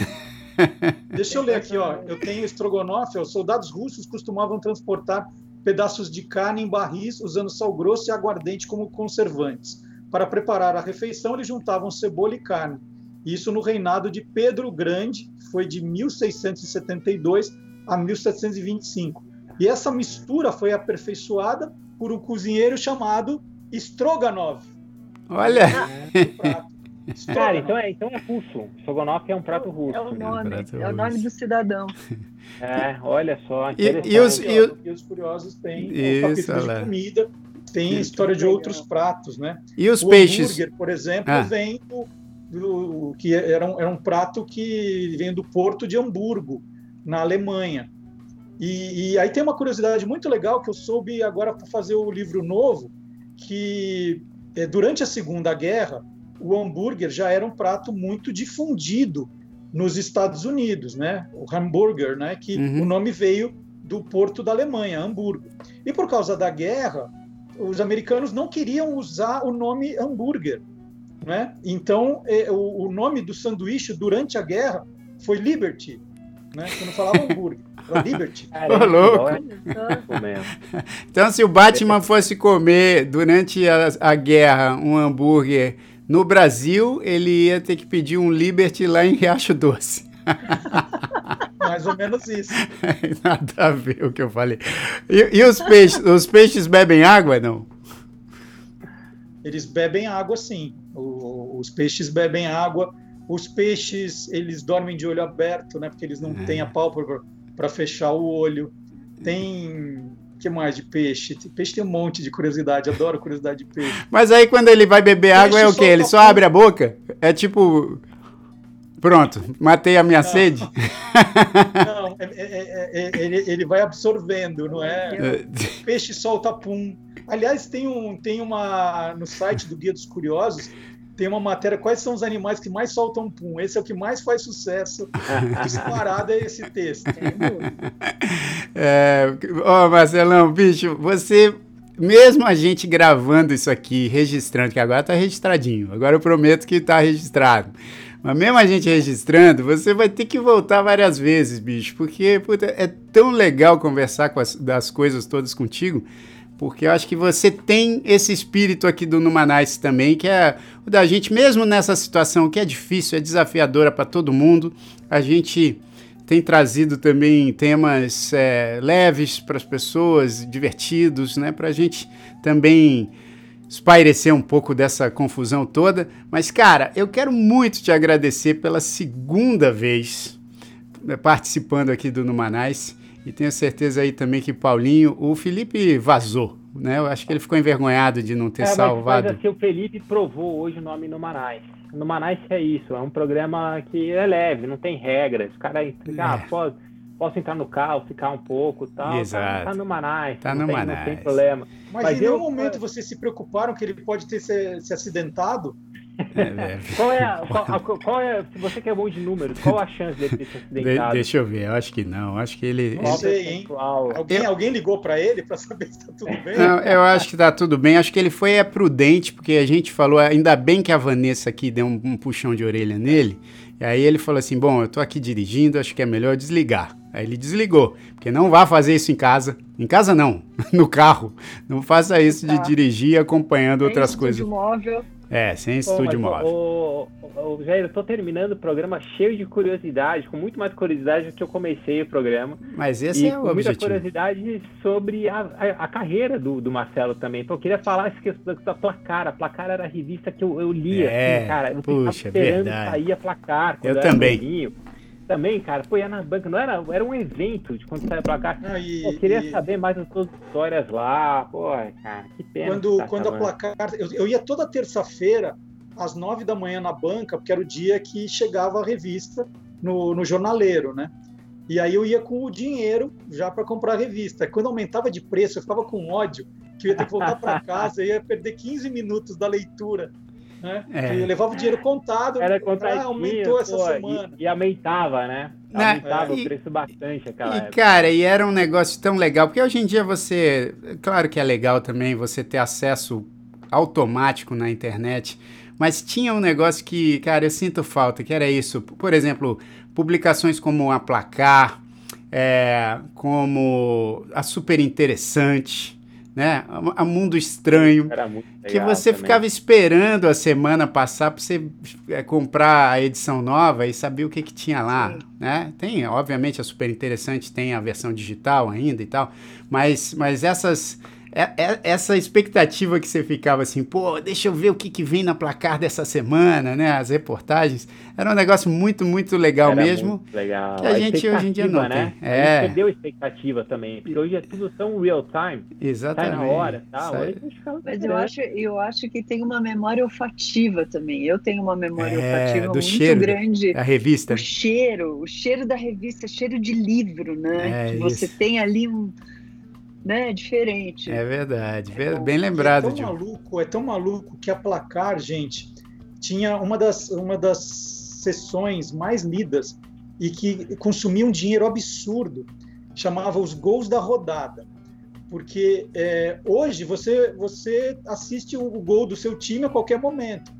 Deixa eu ler aqui, ó. Eu tenho estrogonofe. Os soldados russos costumavam transportar pedaços de carne em barris usando sal grosso e aguardente como conservantes. Para preparar a refeição, eles juntavam cebola e carne. Isso no reinado de Pedro Grande, foi de 1672 a 1725. E essa mistura foi aperfeiçoada por um cozinheiro chamado Stroganov. Olha! É, Cara, então é, então é russo. Strogonoff é um prato russo. É o nome, é, é o nome do cidadão. É, olha só. E, e, os, e, e, os, curiosos têm Isso, um de comida, tem história de outros pratos, né? E os o peixes? hambúrguer, por exemplo, ah. vem do, do, que era um, era um prato que vem do porto de Hamburgo, na Alemanha. E, e aí tem uma curiosidade muito legal que eu soube agora para fazer o livro novo, que é, durante a Segunda Guerra o hambúrguer já era um prato muito difundido nos Estados Unidos, né? O hambúrguer, né? Que uhum. o nome veio do porto da Alemanha, Hamburgo. E por causa da guerra, os americanos não queriam usar o nome hambúrguer, né? Então, é, o, o, nome do sanduíche durante a guerra foi Liberty, né? Que não falava hambúrguer, era Liberty. Ô, louco. Então, se o Batman fosse comer durante a, a guerra um hambúrguer no Brasil, ele ia ter que pedir um Liberty lá em Riacho Doce. Mais ou menos isso. Nada a ver o que eu falei. E, e os peixes? Os peixes bebem água, não? Eles bebem água, sim. O, os peixes bebem água. Os peixes, eles dormem de olho aberto, né? Porque eles não é. têm a pálpebra para fechar o olho. Tem que mais de peixe? Peixe tem um monte de curiosidade, adoro curiosidade de peixe. Mas aí quando ele vai beber peixe água é o quê? Ele só abre a boca? É tipo. Pronto, matei a minha não. sede. Não, é, é, é, ele, ele vai absorvendo, não é? Peixe solta pum. Aliás, tem, um, tem uma. No site do Guia dos Curiosos, tem uma matéria quais são os animais que mais soltam pum. Esse é o que mais faz sucesso. Disparado é esse texto. É, ó, Marcelão, bicho, você, mesmo a gente gravando isso aqui, registrando, que agora tá registradinho, agora eu prometo que tá registrado. Mas mesmo a gente registrando, você vai ter que voltar várias vezes, bicho, porque puta, é tão legal conversar com as, das coisas todas contigo porque eu acho que você tem esse espírito aqui do Numanice também, que é o da gente, mesmo nessa situação que é difícil, é desafiadora para todo mundo, a gente tem trazido também temas é, leves para as pessoas, divertidos, né, para a gente também espairecer um pouco dessa confusão toda. Mas, cara, eu quero muito te agradecer pela segunda vez né, participando aqui do Numanice. E tenho certeza aí também que Paulinho, o Felipe vazou, né? Eu acho que ele ficou envergonhado de não ter é, salvado. Mas, assim, o Felipe provou hoje o nome no Manais. No Manais é isso, é um programa que é leve, não tem regras. O cara entra, ah, é. pode, posso entrar no carro, ficar um pouco tal. Tá, Exato. Tá, tá no Manais. Tá no tem, Manais. Não tem problema. Mas, Mas em eu, nenhum momento vocês se preocuparam que ele pode ter se, se acidentado? É, qual, é a, qual, a, qual, é, se você que é bom de números, qual a chance dele ter se acidentado? De, deixa eu ver, eu acho que não, acho que ele... Não sei, hein? Alguém, eu... alguém ligou para ele para saber se tá tudo bem? Não, eu acho que tá tudo bem, acho que ele foi é, prudente, porque a gente falou, ainda bem que a Vanessa aqui deu um, um puxão de orelha nele, e aí ele falou assim, bom, eu tô aqui dirigindo, acho que é melhor desligar. Aí ele desligou, porque não vá fazer isso em casa. Em casa não, no carro. Não faça isso de tá. dirigir acompanhando outras coisas. Móvel. É, sem estúdio Pô, móvel. O, o, o, Jair, eu tô terminando o programa cheio de curiosidade, com muito mais curiosidade do que eu comecei o programa. Mas esse e é o com objetivo. muita curiosidade sobre a, a, a carreira do, do, Marcelo também. Então, eu queria falar questão da Placar. A Placar era a revista que eu, eu lia, é, assim, cara. Eu puxa, esperando verdade. sair a Placar. Eu, eu também também, cara, foi na banca, não era, era um evento de quando saiu pra cá. Não, e, eu queria e... saber mais das suas histórias lá, pô, cara, que pena. Quando, tá quando a placar, eu, eu ia toda terça-feira, às nove da manhã na banca, porque era o dia que chegava a revista no, no jornaleiro, né? E aí eu ia com o dinheiro já para comprar a revista. Quando aumentava de preço, eu ficava com ódio, que eu ia ter que voltar para casa, eu ia perder 15 minutos da leitura né? É. Eu levava o dinheiro contado, Era ah, aumentou essa pô, semana. E, e, aumentava, né? né? Aumentava é. o preço bastante aquela e, época. Cara, e era um negócio tão legal, porque hoje em dia você. Claro que é legal também você ter acesso automático na internet, mas tinha um negócio que, cara, eu sinto falta, que era isso. Por exemplo, publicações como a Placar, é, como a Super Interessante né? A Mundo Estranho. que você também. ficava esperando a semana passar para você é, comprar a edição nova e saber o que, que tinha lá, né? Tem, obviamente, a super interessante, tem a versão digital ainda e tal, mas, mas essas é, é, essa expectativa que você ficava assim, pô, deixa eu ver o que, que vem na placar dessa semana, né? As reportagens. Era um negócio muito, muito legal Era mesmo. Muito legal. Que a, a gente hoje em dia não né? tem. É. A gente perdeu a expectativa também, porque hoje é tudo tão real time. Exatamente. Tá na hora, tá? Mas eu acho, eu acho que tem uma memória olfativa também. Eu tenho uma memória é, olfativa do muito cheiro, grande. A revista. O cheiro, o cheiro da revista, cheiro de livro, né? É, que você isso. tem ali um né, diferente. É verdade, é, bem lembrado. É tão maluco, é tão maluco que a Placar, gente, tinha uma das, uma das sessões mais lidas e que consumia um dinheiro absurdo, chamava os gols da rodada. Porque é, hoje você, você assiste o gol do seu time a qualquer momento.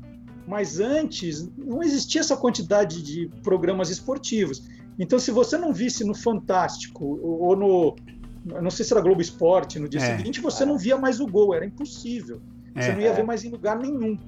Mas antes não existia essa quantidade de programas esportivos. Então, se você não visse no Fantástico ou no, não sei se era Globo Esporte, no dia é. seguinte você não via mais o gol, era impossível. Você é. não ia ver mais em lugar nenhum.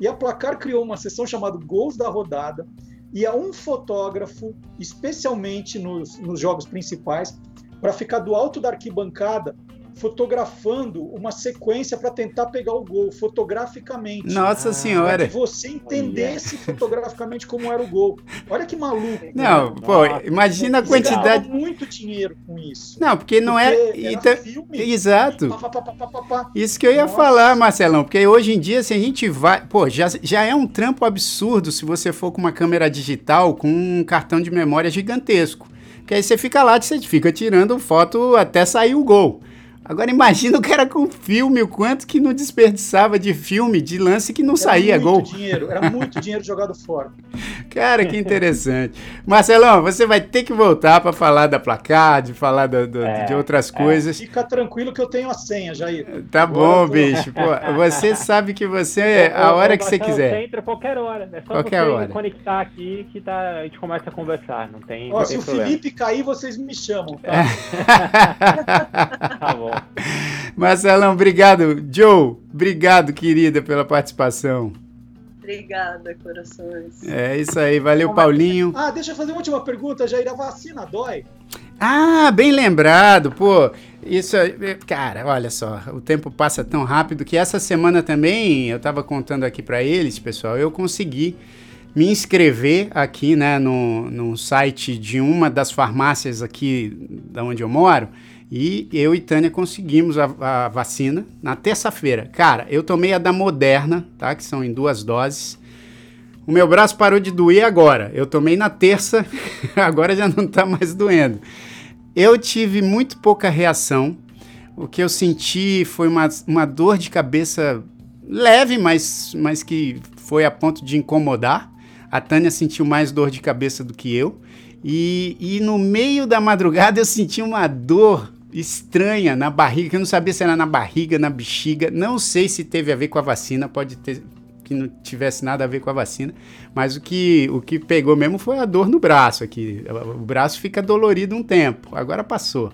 E a Placar criou uma sessão chamada Gols da Rodada, e a um fotógrafo, especialmente nos, nos jogos principais, para ficar do alto da arquibancada fotografando uma sequência para tentar pegar o gol fotograficamente. Nossa ah, senhora! Para que você entendesse fotograficamente como era o gol. Olha que maluco. Não, né? pô, imagina a quantidade. muito dinheiro com isso. Não, porque não é. Então... Filme, Exato. Pá, pá, pá, isso que eu ia Nossa. falar, Marcelão, porque hoje em dia, se a gente vai. Pô, já, já é um trampo absurdo se você for com uma câmera digital com um cartão de memória gigantesco. Porque aí você fica lá, você fica tirando foto até sair o gol. Agora imagina o cara com filme, o quanto que não desperdiçava de filme, de lance que não era saía gol. Dinheiro, era muito dinheiro jogado fora. Cara, que interessante. Marcelão, você vai ter que voltar para falar da placar, de falar do, do, é, de outras é. coisas. Fica tranquilo que eu tenho a senha, Jair. Tá bom, tô... bicho. Pô, você sabe que você, a hora que você quiser. Você entra qualquer hora. É só qualquer você hora. conectar aqui que tá, a gente começa a conversar. Não tem, Ó, não se tem o problema. Felipe cair, vocês me chamam, tá? tá bom. Marcelão, obrigado. Joe, obrigado, querida, pela participação. Obrigada, corações. É isso aí, valeu, Paulinho. Ah, deixa eu fazer uma última pergunta, Jair. A vacina dói? Ah, bem lembrado, pô. Isso, cara, olha só, o tempo passa tão rápido que essa semana também, eu tava contando aqui para eles, pessoal, eu consegui me inscrever aqui, né, no, no site de uma das farmácias aqui da onde eu moro. E eu e Tânia conseguimos a, a vacina na terça-feira. Cara, eu tomei a da Moderna, tá? Que são em duas doses. O meu braço parou de doer agora. Eu tomei na terça, agora já não tá mais doendo. Eu tive muito pouca reação. O que eu senti foi uma, uma dor de cabeça leve, mas, mas que foi a ponto de incomodar. A Tânia sentiu mais dor de cabeça do que eu. E, e no meio da madrugada eu senti uma dor estranha na barriga, que eu não sabia se era na barriga, na bexiga. Não sei se teve a ver com a vacina, pode ter que não tivesse nada a ver com a vacina, mas o que, o que pegou mesmo foi a dor no braço aqui. O braço fica dolorido um tempo, agora passou.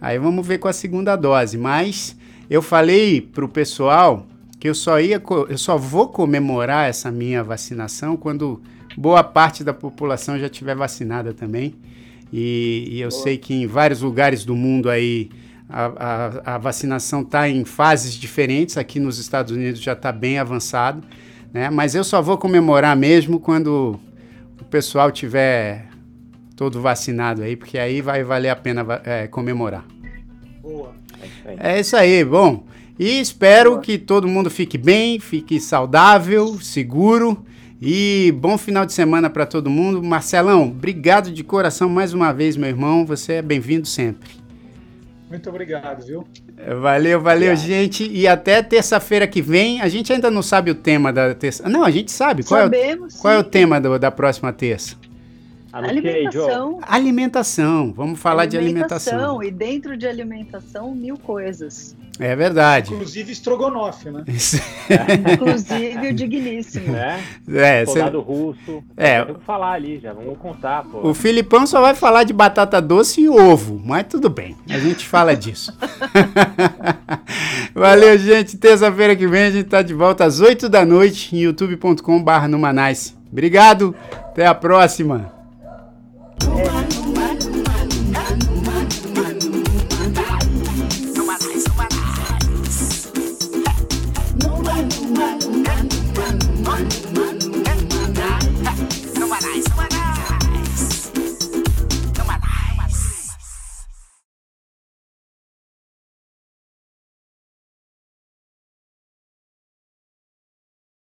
Aí vamos ver com a segunda dose, mas eu falei pro pessoal que eu só ia eu só vou comemorar essa minha vacinação quando boa parte da população já tiver vacinada também. E, e eu Boa. sei que em vários lugares do mundo aí a, a, a vacinação está em fases diferentes. Aqui nos Estados Unidos já está bem avançado, né? Mas eu só vou comemorar mesmo quando o pessoal tiver todo vacinado aí, porque aí vai valer a pena é, comemorar. Boa. É isso aí, bom. E espero Boa. que todo mundo fique bem, fique saudável, seguro e bom final de semana para todo mundo. Marcelão, obrigado de coração mais uma vez, meu irmão. Você é bem-vindo sempre. Muito obrigado, viu? Valeu, valeu, obrigado. gente. E até terça-feira que vem. A gente ainda não sabe o tema da terça. Não, a gente sabe. Qual, Sabemos, é, o, qual é o tema do, da próxima terça? Alimentação. Alimentação. Vamos falar alimentação, de alimentação. E dentro de alimentação, mil coisas. É verdade. Inclusive estrogonofe, né? Inclusive o digníssimo. Né? É, Soldado cê... russo. É. Que falar ali, já vamos contar, pô. O Filipão só vai falar de batata doce e ovo, mas tudo bem. A gente fala disso. Valeu, gente. Terça-feira que vem a gente tá de volta às 8 da noite em youtube.com/numanais. Obrigado. Até a próxima. Oh.